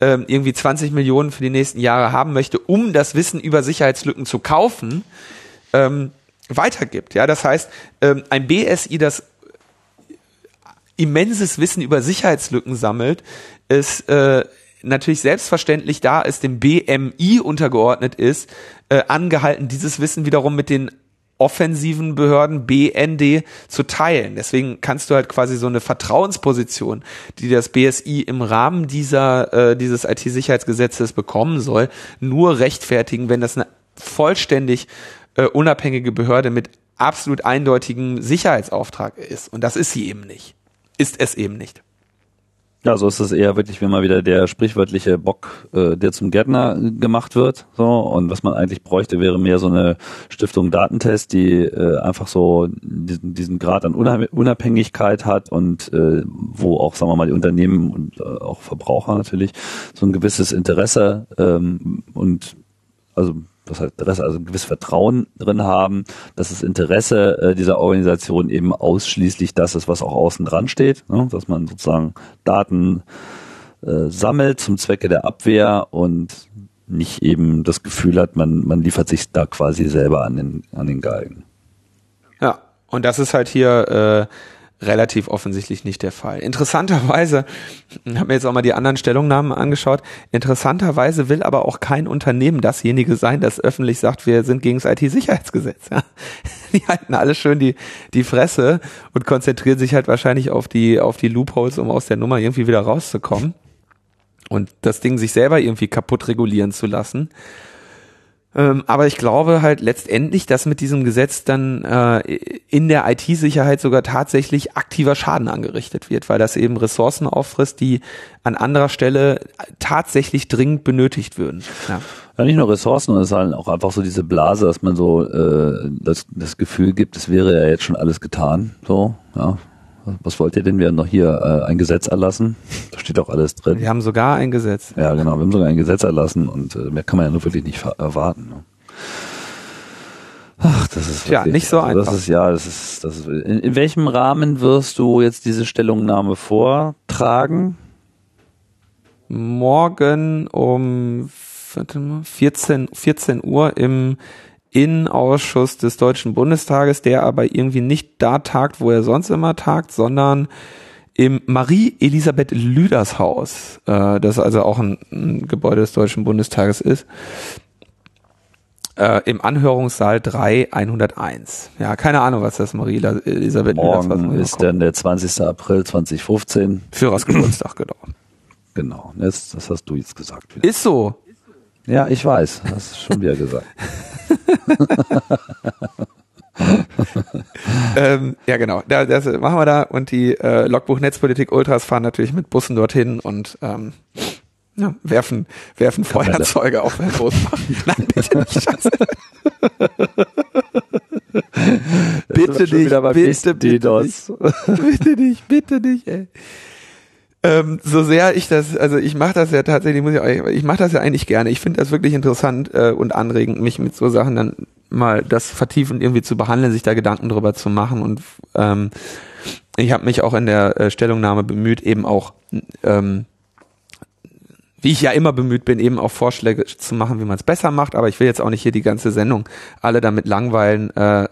ähm, irgendwie 20 Millionen für die nächsten Jahre haben möchte, um das Wissen über Sicherheitslücken zu kaufen, ähm, weitergibt. Ja, das heißt, ähm, ein BSI, das immenses Wissen über Sicherheitslücken sammelt, ist äh, natürlich selbstverständlich da es dem BMI untergeordnet ist, äh, angehalten, dieses Wissen wiederum mit den offensiven Behörden BND zu teilen. Deswegen kannst du halt quasi so eine Vertrauensposition, die das BSI im Rahmen dieser äh, dieses IT-Sicherheitsgesetzes bekommen soll, nur rechtfertigen, wenn das eine vollständig äh, unabhängige Behörde mit absolut eindeutigem Sicherheitsauftrag ist. Und das ist sie eben nicht. Ist es eben nicht. Ja, so ist es eher wirklich, wenn mal wieder der sprichwörtliche Bock, äh, der zum Gärtner gemacht wird. So und was man eigentlich bräuchte, wäre mehr so eine Stiftung Datentest, die äh, einfach so diesen, diesen Grad an Unabhängigkeit hat und äh, wo auch, sagen wir mal, die Unternehmen und äh, auch Verbraucher natürlich so ein gewisses Interesse ähm, und also das heißt Interesse, also ein gewisses Vertrauen drin haben, dass das Interesse äh, dieser Organisation eben ausschließlich das ist, was auch außen dran steht, ne? dass man sozusagen Daten äh, sammelt zum Zwecke der Abwehr und nicht eben das Gefühl hat, man, man liefert sich da quasi selber an den, an den Galgen. Ja, und das ist halt hier äh, relativ offensichtlich nicht der Fall. Interessanterweise, ich habe mir jetzt auch mal die anderen Stellungnahmen angeschaut, interessanterweise will aber auch kein Unternehmen dasjenige sein, das öffentlich sagt, wir sind gegen das IT-Sicherheitsgesetz. Ja. Die halten alle schön die, die Fresse und konzentrieren sich halt wahrscheinlich auf die, auf die Loopholes, um aus der Nummer irgendwie wieder rauszukommen und das Ding sich selber irgendwie kaputt regulieren zu lassen. Ähm, aber ich glaube halt letztendlich, dass mit diesem Gesetz dann äh, in der IT-Sicherheit sogar tatsächlich aktiver Schaden angerichtet wird, weil das eben Ressourcen auffrisst, die an anderer Stelle tatsächlich dringend benötigt würden. Ja, ja nicht nur Ressourcen, es ist halt auch einfach so diese Blase, dass man so äh, das, das Gefühl gibt, es wäre ja jetzt schon alles getan. So, ja, was wollt ihr denn? Wir haben noch hier äh, ein Gesetz erlassen. Da steht auch alles drin. Wir haben sogar ein Gesetz. Ja, genau. Wir haben sogar ein Gesetz erlassen und äh, mehr kann man ja nur wirklich nicht erwarten. Ne? Ach, das ist wirklich, ja nicht so also einfach. Das ist ja, das ist, das ist. In, in welchem Rahmen wirst du jetzt diese Stellungnahme vortragen? Morgen um 14, 14 Uhr im Innenausschuss des Deutschen Bundestages, der aber irgendwie nicht da tagt, wo er sonst immer tagt, sondern im Marie-Elisabeth Lüders Haus, äh, das also auch ein, ein, Gebäude des Deutschen Bundestages ist, äh, im Anhörungssaal 3 101. Ja, keine Ahnung, was das Marie-Elisabeth Lüders Haus ist. ist dann der 20. April 2015. Führers Geburtstag, genau. Genau, jetzt, das hast du jetzt gesagt. Wieder. Ist so. Ja, ich weiß, hast du schon wieder gesagt. ähm, ja, genau. Das, das machen wir da. Und die äh, Logbuch Netzpolitik Ultras fahren natürlich mit Bussen dorthin und ähm, ja, werfen, werfen Feuerzeuge auf Herrn Großbach. Nein, bitte nicht. Bitte nicht, bitte, bitte, bitte nicht. Bitte nicht, bitte nicht, ey. Ähm, so sehr ich das, also ich mache das ja tatsächlich, muss ich, auch, ich mache das ja eigentlich gerne. Ich finde das wirklich interessant äh, und anregend, mich mit so Sachen dann mal das vertiefend irgendwie zu behandeln, sich da Gedanken drüber zu machen. Und ähm, ich habe mich auch in der äh, Stellungnahme bemüht, eben auch ähm, wie ich ja immer bemüht bin, eben auch Vorschläge zu machen, wie man es besser macht. Aber ich will jetzt auch nicht hier die ganze Sendung alle damit langweilen, äh, äh,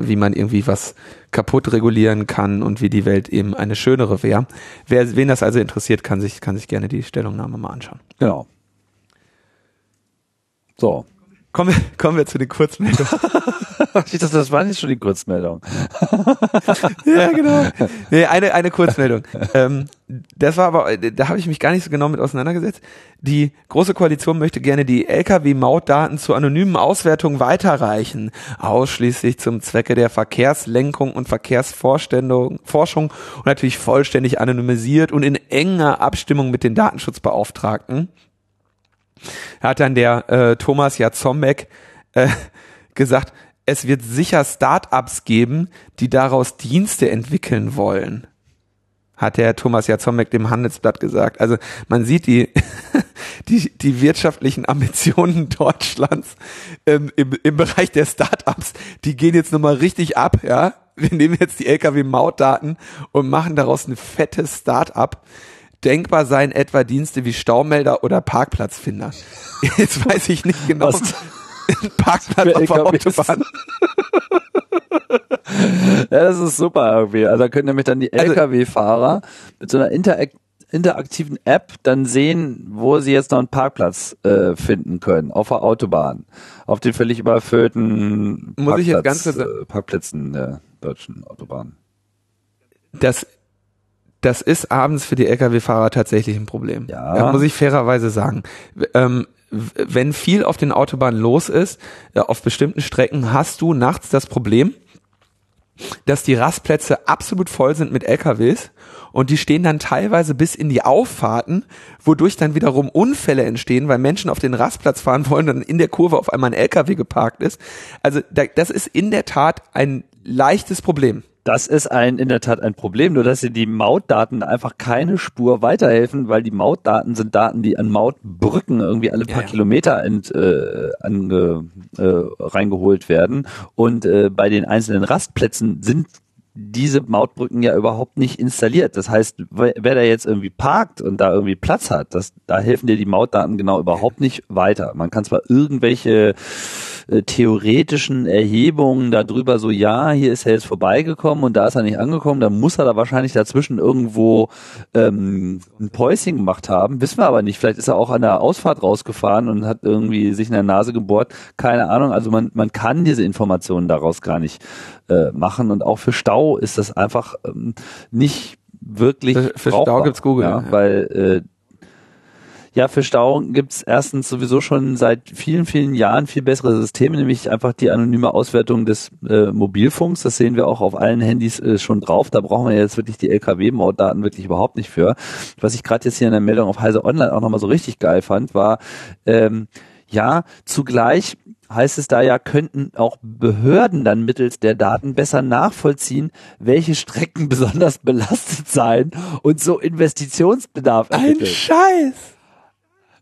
wie man irgendwie was kaputt regulieren kann und wie die Welt eben eine schönere wäre. Wer, wen das also interessiert, kann sich, kann sich gerne die Stellungnahme mal anschauen. Genau. So, Kommen wir, kommen wir zu den Kurzmeldungen. ich dachte, das war nicht schon die Kurzmeldung. ja, genau. Nee, eine, eine Kurzmeldung. ähm, das war aber, da habe ich mich gar nicht so genau mit auseinandergesetzt. Die Große Koalition möchte gerne die Lkw-Mautdaten zur anonymen Auswertung weiterreichen, ausschließlich zum Zwecke der Verkehrslenkung und Verkehrsforschung und natürlich vollständig anonymisiert und in enger Abstimmung mit den Datenschutzbeauftragten hat dann der äh, Thomas Jazombek äh, gesagt, es wird sicher Startups geben, die daraus Dienste entwickeln wollen. Hat der Thomas Jazombek dem Handelsblatt gesagt. Also man sieht die, die, die wirtschaftlichen Ambitionen Deutschlands ähm, im, im Bereich der Startups, die gehen jetzt nochmal richtig ab, ja. Wir nehmen jetzt die LKW-Mautdaten und machen daraus ein fettes Startup. Denkbar seien etwa Dienste wie Staumelder oder Parkplatzfinder. Jetzt weiß ich nicht genau. Was? Parkplatz auf der Autobahn. ja, das ist super irgendwie. Also da können nämlich dann die also LKW-Fahrer mit so einer Interakt interaktiven App dann sehen, wo sie jetzt noch einen Parkplatz äh, finden können auf der Autobahn, auf den völlig überfüllten Muss Parkplatz, ich jetzt ganz äh, Parkplätzen der deutschen Autobahn. Das das ist abends für die Lkw-Fahrer tatsächlich ein Problem. Ja. Das muss ich fairerweise sagen. Ähm, wenn viel auf den Autobahnen los ist, äh, auf bestimmten Strecken hast du nachts das Problem, dass die Rastplätze absolut voll sind mit LKWs und die stehen dann teilweise bis in die Auffahrten, wodurch dann wiederum Unfälle entstehen, weil Menschen auf den Rastplatz fahren wollen und dann in der Kurve auf einmal ein LKW geparkt ist. Also das ist in der Tat ein leichtes Problem. Das ist ein, in der Tat ein Problem, nur dass sie die Mautdaten einfach keine Spur weiterhelfen, weil die Mautdaten sind Daten, die an Mautbrücken irgendwie alle paar ja, ja. Kilometer ent, äh, ange, äh, reingeholt werden. Und äh, bei den einzelnen Rastplätzen sind diese Mautbrücken ja überhaupt nicht installiert. Das heißt, wer da jetzt irgendwie parkt und da irgendwie Platz hat, das, da helfen dir die Mautdaten genau überhaupt nicht weiter. Man kann zwar irgendwelche äh, theoretischen Erhebungen darüber so, ja, hier ist er jetzt vorbeigekommen und da ist er nicht angekommen, dann muss er da wahrscheinlich dazwischen irgendwo ähm, ein Päuschen gemacht haben. Wissen wir aber nicht. Vielleicht ist er auch an der Ausfahrt rausgefahren und hat irgendwie sich in der Nase gebohrt. Keine Ahnung. Also man, man kann diese Informationen daraus gar nicht äh, machen. Und auch für Stau ist das einfach ähm, nicht wirklich. Für, für Stau gibt's Google. Ja, ja. Weil äh, ja, für Stau gibt's erstens sowieso schon seit vielen, vielen Jahren viel bessere Systeme, nämlich einfach die anonyme Auswertung des äh, Mobilfunks. Das sehen wir auch auf allen Handys äh, schon drauf. Da brauchen wir jetzt wirklich die LKW-Mautdaten wirklich überhaupt nicht für. Was ich gerade jetzt hier in der Meldung auf Heise Online auch nochmal so richtig geil fand, war, ähm, ja, zugleich heißt es da ja, könnten auch Behörden dann mittels der Daten besser nachvollziehen, welche Strecken besonders belastet seien und so Investitionsbedarf ermitteln. Ein Scheiß!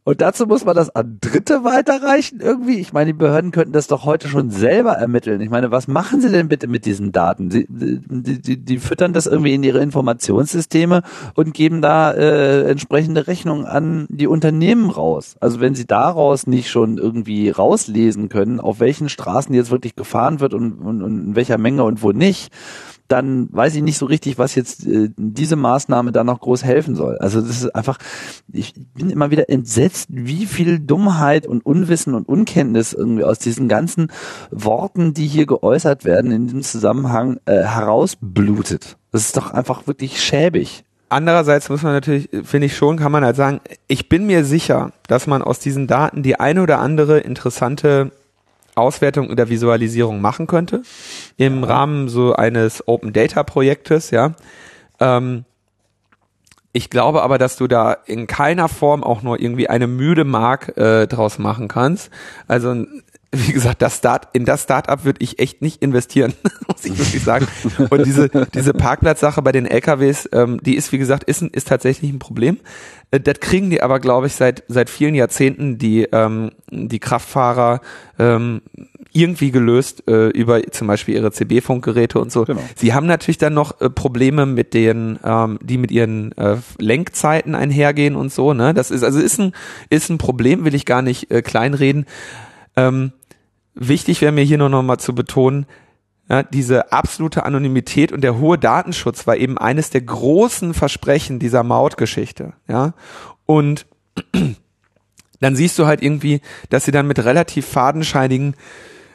Und dazu muss man das an Dritte weiterreichen irgendwie. Ich meine, die Behörden könnten das doch heute schon selber ermitteln. Ich meine, was machen sie denn bitte mit diesen Daten? Sie, die, die, die füttern das irgendwie in ihre Informationssysteme und geben da äh, entsprechende Rechnungen an die Unternehmen raus. Also wenn sie daraus nicht schon irgendwie rauslesen können, auf welchen Straßen jetzt wirklich gefahren wird und, und, und in welcher Menge und wo nicht, dann weiß ich nicht so richtig, was jetzt äh, diese Maßnahme da noch groß helfen soll. Also das ist einfach, ich bin immer wieder entsetzt, wie viel Dummheit und Unwissen und Unkenntnis irgendwie aus diesen ganzen Worten, die hier geäußert werden, in diesem Zusammenhang äh, herausblutet. Das ist doch einfach wirklich schäbig. Andererseits muss man natürlich, finde ich schon, kann man halt sagen, ich bin mir sicher, dass man aus diesen Daten die eine oder andere interessante Auswertung oder Visualisierung machen könnte im ja. Rahmen so eines Open Data Projektes, ja. Ähm, ich glaube aber, dass du da in keiner Form auch nur irgendwie eine müde Mark äh, draus machen kannst. Also wie gesagt, das Start, in das Startup würde ich echt nicht investieren, muss ich wirklich sagen. Und diese, diese Parkplatzsache bei den LKWs, ähm, die ist, wie gesagt, ist, ist tatsächlich ein Problem. Äh, das kriegen die aber, glaube ich, seit, seit vielen Jahrzehnten die, ähm, die Kraftfahrer ähm, irgendwie gelöst äh, über zum Beispiel ihre CB-Funkgeräte und so. Genau. Sie haben natürlich dann noch äh, Probleme mit den, ähm, die mit ihren äh, Lenkzeiten einhergehen und so. Ne, das ist also ist ein ist ein Problem, will ich gar nicht äh, kleinreden. Ähm, wichtig wäre mir hier nur noch mal zu betonen, ja, diese absolute Anonymität und der hohe Datenschutz war eben eines der großen Versprechen dieser Mautgeschichte. Ja, und dann siehst du halt irgendwie, dass sie dann mit relativ fadenscheinigen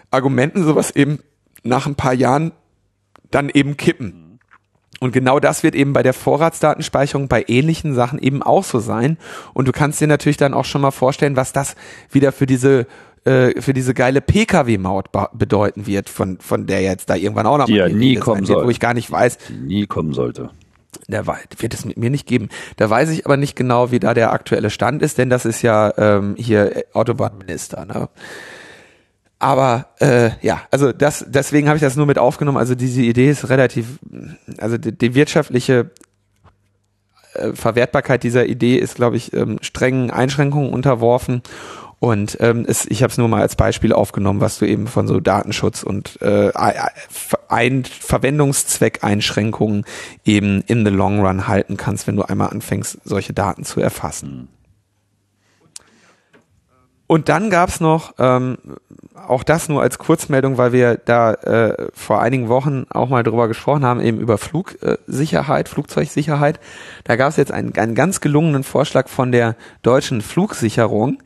Argumenten sowas eben nach ein paar Jahren dann eben kippen. Und genau das wird eben bei der Vorratsdatenspeicherung bei ähnlichen Sachen eben auch so sein. Und du kannst dir natürlich dann auch schon mal vorstellen, was das wieder für diese äh, für diese geile PKW-Maut bedeuten wird, von, von der jetzt da irgendwann auch noch die mal ja nie kommen soll. wo ich gar nicht weiß. Die nie kommen sollte. Der wird es mit mir nicht geben. Da weiß ich aber nicht genau, wie da der aktuelle Stand ist, denn das ist ja ähm, hier Autobahnminister. Ne? Aber äh, ja, also das, deswegen habe ich das nur mit aufgenommen. Also diese Idee ist relativ, also die, die wirtschaftliche äh, Verwertbarkeit dieser Idee ist, glaube ich, ähm, strengen Einschränkungen unterworfen. Und ähm, es, ich habe es nur mal als Beispiel aufgenommen, was du eben von so Datenschutz und äh, ein Verwendungszweckeinschränkungen eben in the long run halten kannst, wenn du einmal anfängst, solche Daten zu erfassen. Und dann gab's noch, ähm, auch das nur als Kurzmeldung, weil wir da äh, vor einigen Wochen auch mal drüber gesprochen haben, eben über Flugsicherheit, Flugzeugsicherheit. Da gab's jetzt einen, einen ganz gelungenen Vorschlag von der deutschen Flugsicherung,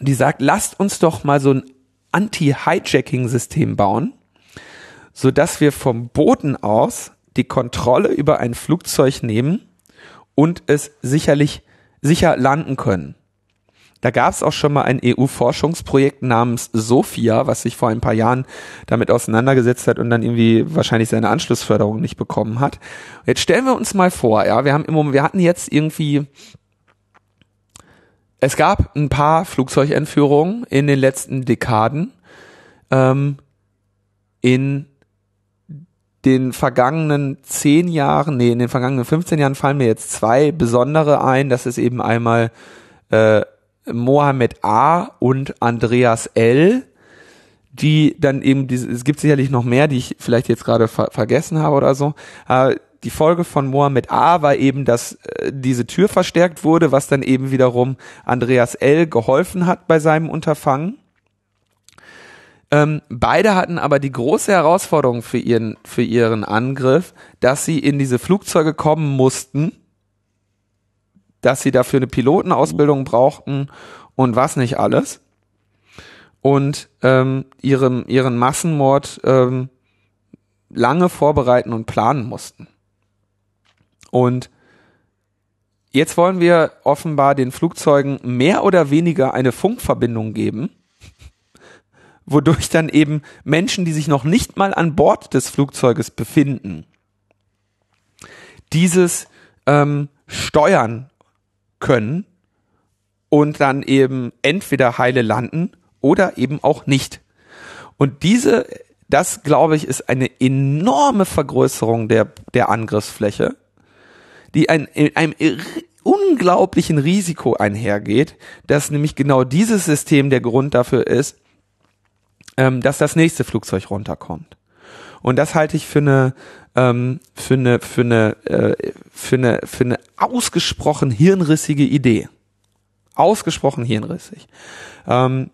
die sagt, lasst uns doch mal so ein Anti-Hijacking-System bauen, so dass wir vom Boden aus die Kontrolle über ein Flugzeug nehmen und es sicherlich sicher landen können. Da gab es auch schon mal ein EU-Forschungsprojekt namens Sophia, was sich vor ein paar Jahren damit auseinandergesetzt hat und dann irgendwie wahrscheinlich seine Anschlussförderung nicht bekommen hat. Jetzt stellen wir uns mal vor, ja, wir haben im Moment, wir hatten jetzt irgendwie es gab ein paar Flugzeugentführungen in den letzten Dekaden. Ähm, in den vergangenen zehn Jahren, nee, in den vergangenen 15 Jahren fallen mir jetzt zwei besondere ein. Das ist eben einmal äh, Mohammed A. und Andreas L., die dann eben, es gibt sicherlich noch mehr, die ich vielleicht jetzt gerade ver vergessen habe oder so, äh, die Folge von Mohammed A war eben, dass äh, diese Tür verstärkt wurde, was dann eben wiederum Andreas L. geholfen hat bei seinem Unterfangen. Ähm, beide hatten aber die große Herausforderung für ihren, für ihren Angriff, dass sie in diese Flugzeuge kommen mussten, dass sie dafür eine Pilotenausbildung brauchten und was nicht alles. Und ähm, ihrem, ihren Massenmord ähm, lange vorbereiten und planen mussten. Und jetzt wollen wir offenbar den Flugzeugen mehr oder weniger eine Funkverbindung geben, wodurch dann eben Menschen, die sich noch nicht mal an Bord des Flugzeuges befinden, dieses ähm, steuern können und dann eben entweder heile landen oder eben auch nicht. Und diese, das glaube ich, ist eine enorme Vergrößerung der, der Angriffsfläche, die ein, in einem unglaublichen Risiko einhergeht, dass nämlich genau dieses System der Grund dafür ist, ähm, dass das nächste Flugzeug runterkommt. Und das halte ich für eine ähm, für eine für eine äh, für eine für eine ausgesprochen hirnrissige Idee. Ausgesprochen hirnrissig. Ähm,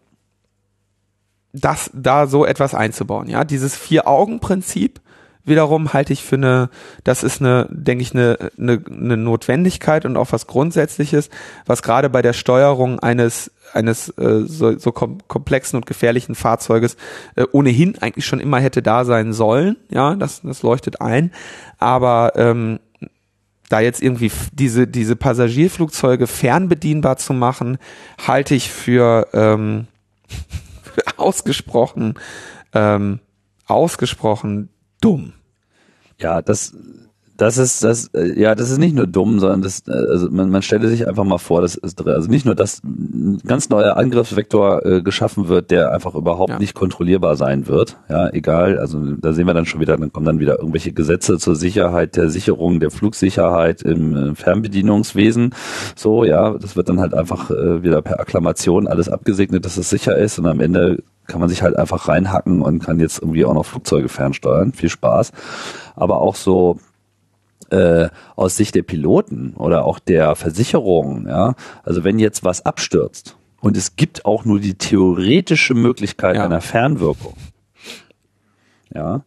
das da so etwas einzubauen, ja, dieses Vier-Augen-Prinzip wiederum halte ich für eine, das ist eine, denke ich, eine, eine, eine Notwendigkeit und auch was Grundsätzliches, was gerade bei der Steuerung eines eines äh, so, so kom komplexen und gefährlichen Fahrzeuges äh, ohnehin eigentlich schon immer hätte da sein sollen. Ja, das, das leuchtet ein. Aber ähm, da jetzt irgendwie diese, diese Passagierflugzeuge fernbedienbar zu machen, halte ich für, ähm, ausgesprochen, ähm, ausgesprochen dumm. Ja, das, das ist das ja das ist nicht nur dumm sondern das also man, man stelle sich einfach mal vor das ist also nicht nur dass ein ganz neuer Angriffsvektor äh, geschaffen wird der einfach überhaupt ja. nicht kontrollierbar sein wird ja egal also da sehen wir dann schon wieder dann kommen dann wieder irgendwelche Gesetze zur Sicherheit der Sicherung der Flugsicherheit im äh, Fernbedienungswesen so ja das wird dann halt einfach äh, wieder per Akklamation alles abgesegnet dass es sicher ist und am Ende kann man sich halt einfach reinhacken und kann jetzt irgendwie auch noch Flugzeuge fernsteuern. Viel Spaß. Aber auch so äh, aus Sicht der Piloten oder auch der Versicherung, ja, also wenn jetzt was abstürzt und es gibt auch nur die theoretische Möglichkeit ja. einer Fernwirkung, ja,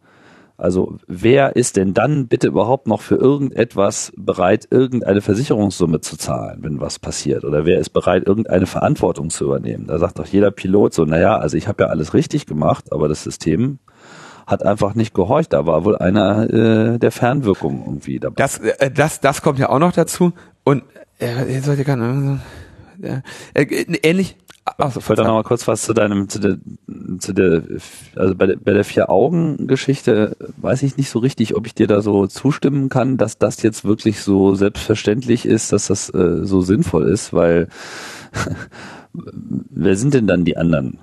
also wer ist denn dann bitte überhaupt noch für irgendetwas bereit, irgendeine Versicherungssumme zu zahlen, wenn was passiert? Oder wer ist bereit, irgendeine Verantwortung zu übernehmen? Da sagt doch jeder Pilot so, naja, also ich habe ja alles richtig gemacht, aber das System hat einfach nicht gehorcht. Da war wohl einer äh, der Fernwirkungen irgendwie dabei. Das, äh, das, das kommt ja auch noch dazu. Und äh, jetzt sollte kann äh, äh, ähnlich. Achso, Fällt noch mal kurz was zu deinem, zu der, zu der, also bei der, bei der Vier-Augen-Geschichte weiß ich nicht so richtig, ob ich dir da so zustimmen kann, dass das jetzt wirklich so selbstverständlich ist, dass das äh, so sinnvoll ist, weil wer sind denn dann die anderen?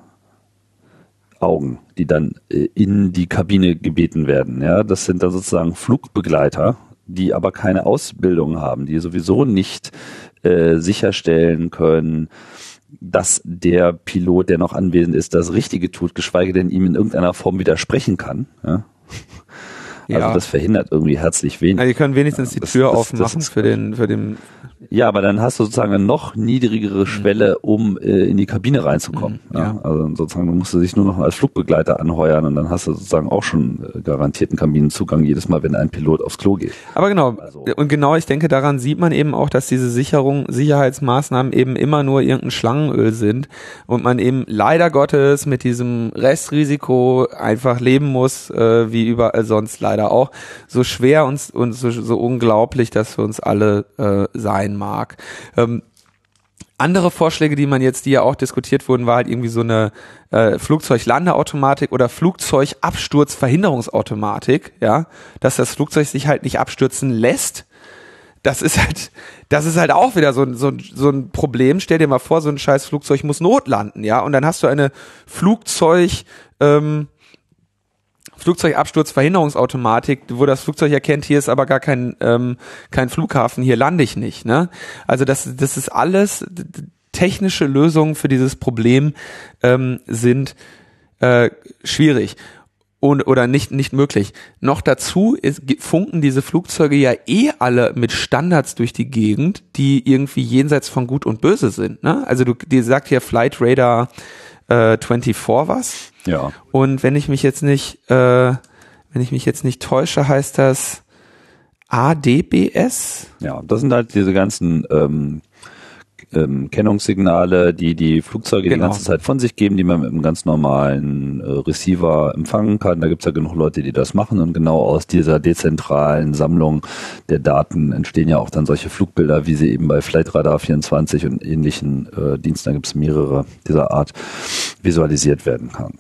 Augen, die dann äh, in die Kabine gebeten werden. Ja, das sind dann sozusagen Flugbegleiter, die aber keine Ausbildung haben, die sowieso nicht äh, sicherstellen können, dass der Pilot, der noch anwesend ist, das Richtige tut, geschweige denn ihm in irgendeiner Form widersprechen kann. Ja? Also ja. das verhindert irgendwie herzlich wenig. Ja, die können wenigstens die Tür das, aufmachen das für den, für den. Ja, aber dann hast du sozusagen eine noch niedrigere mhm. Schwelle, um äh, in die Kabine reinzukommen. Mhm, ja. ja. Also sozusagen, du musst du dich nur noch als Flugbegleiter anheuern und dann hast du sozusagen auch schon äh, garantierten Kabinenzugang jedes Mal, wenn ein Pilot aufs Klo geht. Aber genau, also, und genau, ich denke, daran sieht man eben auch, dass diese Sicherung, Sicherheitsmaßnahmen eben immer nur irgendein Schlangenöl sind und man eben leider Gottes mit diesem Restrisiko einfach leben muss, äh, wie überall sonst leider leider auch, so schwer uns und so, so unglaublich das für uns alle äh, sein mag. Ähm, andere Vorschläge, die man jetzt, die ja auch diskutiert wurden, war halt irgendwie so eine äh, Flugzeuglandeautomatik oder Flugzeugabsturzverhinderungsautomatik, ja, dass das Flugzeug sich halt nicht abstürzen lässt. Das ist halt, das ist halt auch wieder so, so, so ein Problem. Stell dir mal vor, so ein scheiß Flugzeug muss notlanden, ja, und dann hast du eine Flugzeug, ähm, Flugzeugabsturzverhinderungsautomatik, wo das Flugzeug erkennt, hier ist aber gar kein, ähm, kein Flughafen, hier lande ich nicht. Ne? Also das, das ist alles technische Lösungen für dieses Problem ähm, sind äh, schwierig und, oder nicht, nicht möglich. Noch dazu ist, funken diese Flugzeuge ja eh alle mit Standards durch die Gegend, die irgendwie jenseits von Gut und Böse sind. Ne? Also du, dir sagt hier Flight Radar äh, 24 was. Ja. Und wenn ich mich jetzt nicht, äh, wenn ich mich jetzt nicht täusche, heißt das ADBS. Ja, das sind halt diese ganzen ähm, ähm, Kennungssignale, die die Flugzeuge Genau. die ganze Zeit von sich geben, die man mit einem ganz normalen äh, Receiver empfangen kann. Da gibt's ja genug Leute, die das machen und genau aus dieser dezentralen Sammlung der Daten entstehen ja auch dann solche Flugbilder, wie sie eben bei Flightradar 24 und ähnlichen äh, Diensten, da gibt's mehrere dieser Art, visualisiert werden kann.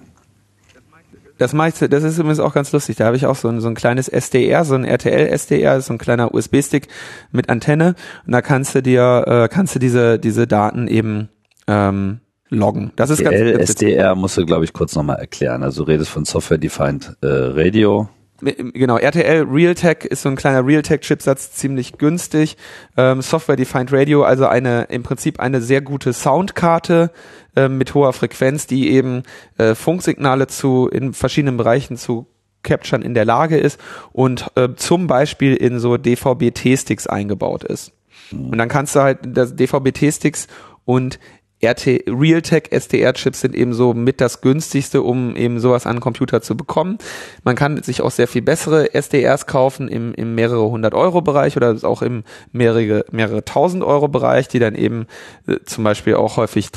Das meiste, das ist übrigens auch ganz lustig. Da habe ich auch so ein, so ein kleines SDR, so ein RTL SDR, so ein kleiner USB-Stick mit Antenne. Und da kannst du dir, äh, kannst du diese, diese Daten eben ähm, loggen. Das ist ganz, DL, ganz SDR musst du, glaube ich, kurz nochmal erklären. Also du redest von Software-Defined äh, Radio. Genau, RTL Realtek ist so ein kleiner Realtek-Chipsatz, ziemlich günstig. Ähm, Software-Defined Radio, also eine im Prinzip eine sehr gute Soundkarte ähm, mit hoher Frequenz, die eben äh, Funksignale zu in verschiedenen Bereichen zu capturen in der Lage ist und äh, zum Beispiel in so DVB-T-Sticks eingebaut ist. Und dann kannst du halt das DVB-T-Sticks und RT Realtek SDR-Chips sind eben so mit das günstigste, um eben sowas an Computer zu bekommen. Man kann sich auch sehr viel bessere SDRs kaufen im, im mehrere hundert Euro Bereich oder auch im mehrere, mehrere tausend Euro Bereich, die dann eben äh, zum Beispiel auch häufig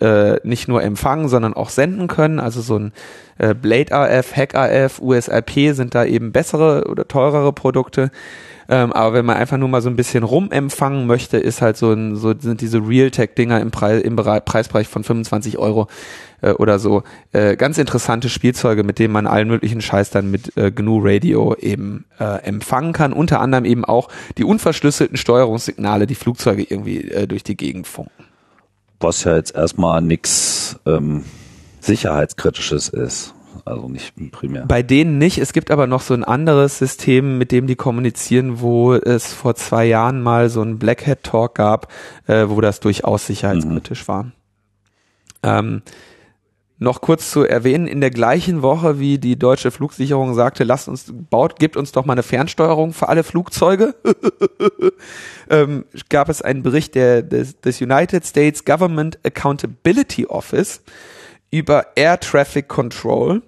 äh, nicht nur empfangen, sondern auch senden können. Also so ein äh, Blade AF, Hack AF, USIP sind da eben bessere oder teurere Produkte. Ähm, aber wenn man einfach nur mal so ein bisschen rumempfangen möchte, ist halt so ein, so sind diese Realtek-Dinger im, Preis, im Bereich, Preisbereich von 25 Euro äh, oder so äh, ganz interessante Spielzeuge, mit denen man allen möglichen Scheiß dann mit äh, GNU Radio eben äh, empfangen kann. Unter anderem eben auch die unverschlüsselten Steuerungssignale, die Flugzeuge irgendwie äh, durch die Gegend funken. was ja jetzt erstmal nichts ähm, sicherheitskritisches ist. Also nicht primär. Bei denen nicht. Es gibt aber noch so ein anderes System, mit dem die kommunizieren, wo es vor zwei Jahren mal so ein Black Hat Talk gab, äh, wo das durchaus sicherheitskritisch war. Ähm, noch kurz zu erwähnen, in der gleichen Woche, wie die deutsche Flugsicherung sagte, lasst uns, baut, gibt uns doch mal eine Fernsteuerung für alle Flugzeuge, ähm, gab es einen Bericht der, des, des United States Government Accountability Office über Air Traffic Control,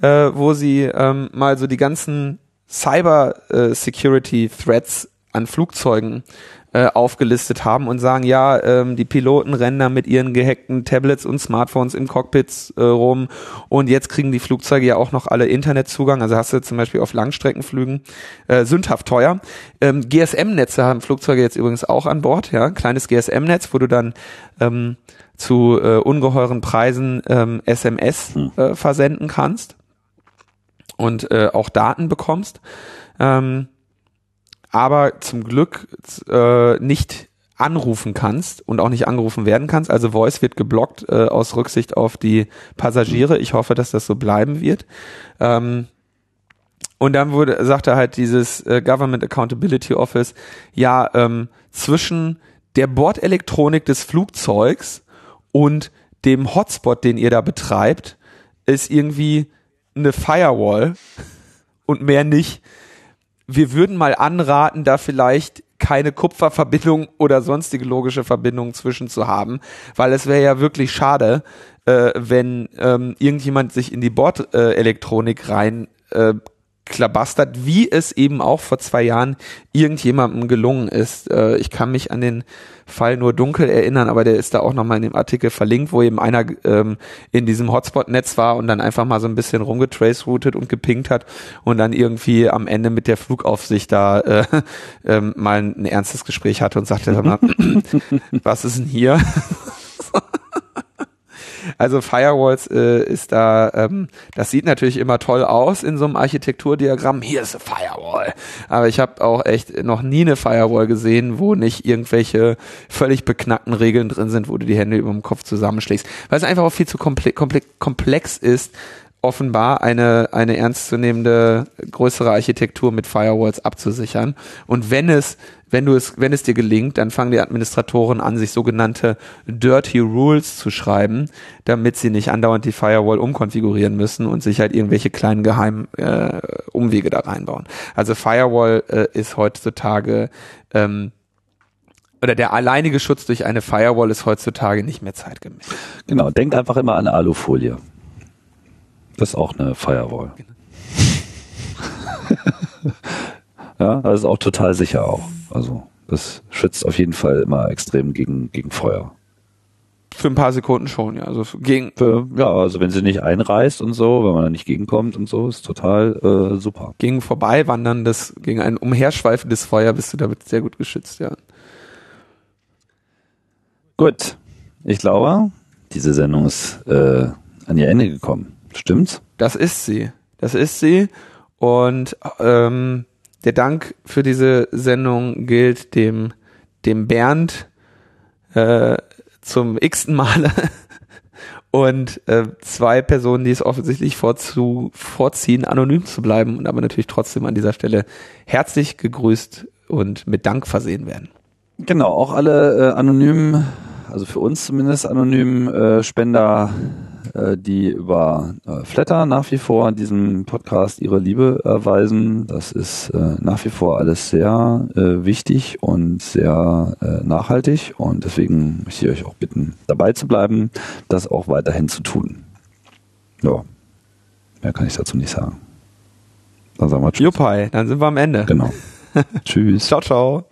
äh, wo sie ähm, mal so die ganzen Cyber äh, Security Threats an Flugzeugen äh, aufgelistet haben und sagen, ja, ähm, die Piloten rennen da mit ihren gehackten Tablets und Smartphones im Cockpits äh, rum. Und jetzt kriegen die Flugzeuge ja auch noch alle Internetzugang, also hast du zum Beispiel auf Langstreckenflügen äh, sündhaft teuer. Ähm, GSM-Netze haben Flugzeuge jetzt übrigens auch an Bord, ja, kleines GSM-Netz, wo du dann ähm, zu äh, ungeheuren Preisen ähm, SMS äh, versenden kannst und äh, auch Daten bekommst. Ähm, aber zum Glück äh, nicht anrufen kannst und auch nicht angerufen werden kannst. Also Voice wird geblockt äh, aus Rücksicht auf die Passagiere. Ich hoffe, dass das so bleiben wird. Ähm, und dann wurde, sagte halt dieses äh, Government Accountability Office, ja, ähm, zwischen der Bordelektronik des Flugzeugs und dem Hotspot, den ihr da betreibt, ist irgendwie eine Firewall und mehr nicht. Wir würden mal anraten, da vielleicht keine Kupferverbindung oder sonstige logische Verbindung zwischen zu haben, weil es wäre ja wirklich schade, äh, wenn ähm, irgendjemand sich in die Bordelektronik rein äh, klabastert, wie es eben auch vor zwei Jahren irgendjemandem gelungen ist. Äh, ich kann mich an den Fall nur dunkel erinnern, aber der ist da auch nochmal in dem Artikel verlinkt, wo eben einer ähm, in diesem Hotspot-Netz war und dann einfach mal so ein bisschen rumgetrace-routet und gepinkt hat und dann irgendwie am Ende mit der Flugaufsicht da äh, ähm, mal ein ernstes Gespräch hatte und sagte, sag mal, was ist denn hier? Also Firewalls äh, ist da, ähm, das sieht natürlich immer toll aus in so einem Architekturdiagramm. Hier ist eine Firewall. Aber ich habe auch echt noch nie eine Firewall gesehen, wo nicht irgendwelche völlig beknackten Regeln drin sind, wo du die Hände über dem Kopf zusammenschlägst. Weil es einfach auch viel zu komple komple komplex ist, offenbar eine, eine ernstzunehmende größere Architektur mit Firewalls abzusichern. Und wenn es, wenn du es, wenn es dir gelingt, dann fangen die Administratoren an, sich sogenannte Dirty Rules zu schreiben, damit sie nicht andauernd die Firewall umkonfigurieren müssen und sich halt irgendwelche kleinen geheimen äh, Umwege da reinbauen. Also Firewall äh, ist heutzutage ähm, oder der alleinige Schutz durch eine Firewall ist heutzutage nicht mehr zeitgemäß. Genau, denkt einfach immer an Alufolie. Das ist auch eine Firewall. ja, das ist auch total sicher auch. Also das schützt auf jeden Fall immer extrem gegen, gegen Feuer. Für ein paar Sekunden schon, ja. Also gegen Für, ja, also wenn sie nicht einreißt und so, wenn man da nicht gegenkommt und so, ist total äh, super. gegen vorbeiwandern, das gegen ein umherschweifendes Feuer bist du damit sehr gut geschützt, ja. Gut, ich glaube, diese Sendung ist äh, an ihr Ende gekommen. Stimmt's? Das ist sie. Das ist sie. Und ähm, der Dank für diese Sendung gilt dem, dem Bernd äh, zum x-ten Male und äh, zwei Personen, die es offensichtlich vorzu, vorziehen, anonym zu bleiben und aber natürlich trotzdem an dieser Stelle herzlich gegrüßt und mit Dank versehen werden. Genau, auch alle äh, anonymen, also für uns zumindest anonymen äh, Spender, die über äh, Flatter nach wie vor diesem Podcast ihre Liebe erweisen. Das ist äh, nach wie vor alles sehr äh, wichtig und sehr äh, nachhaltig und deswegen möchte ich euch auch bitten, dabei zu bleiben, das auch weiterhin zu tun. Ja, mehr kann ich dazu nicht sagen. Dann sagen wir Tschüss. Jupai, dann sind wir am Ende. Genau. Tschüss. Ciao, ciao.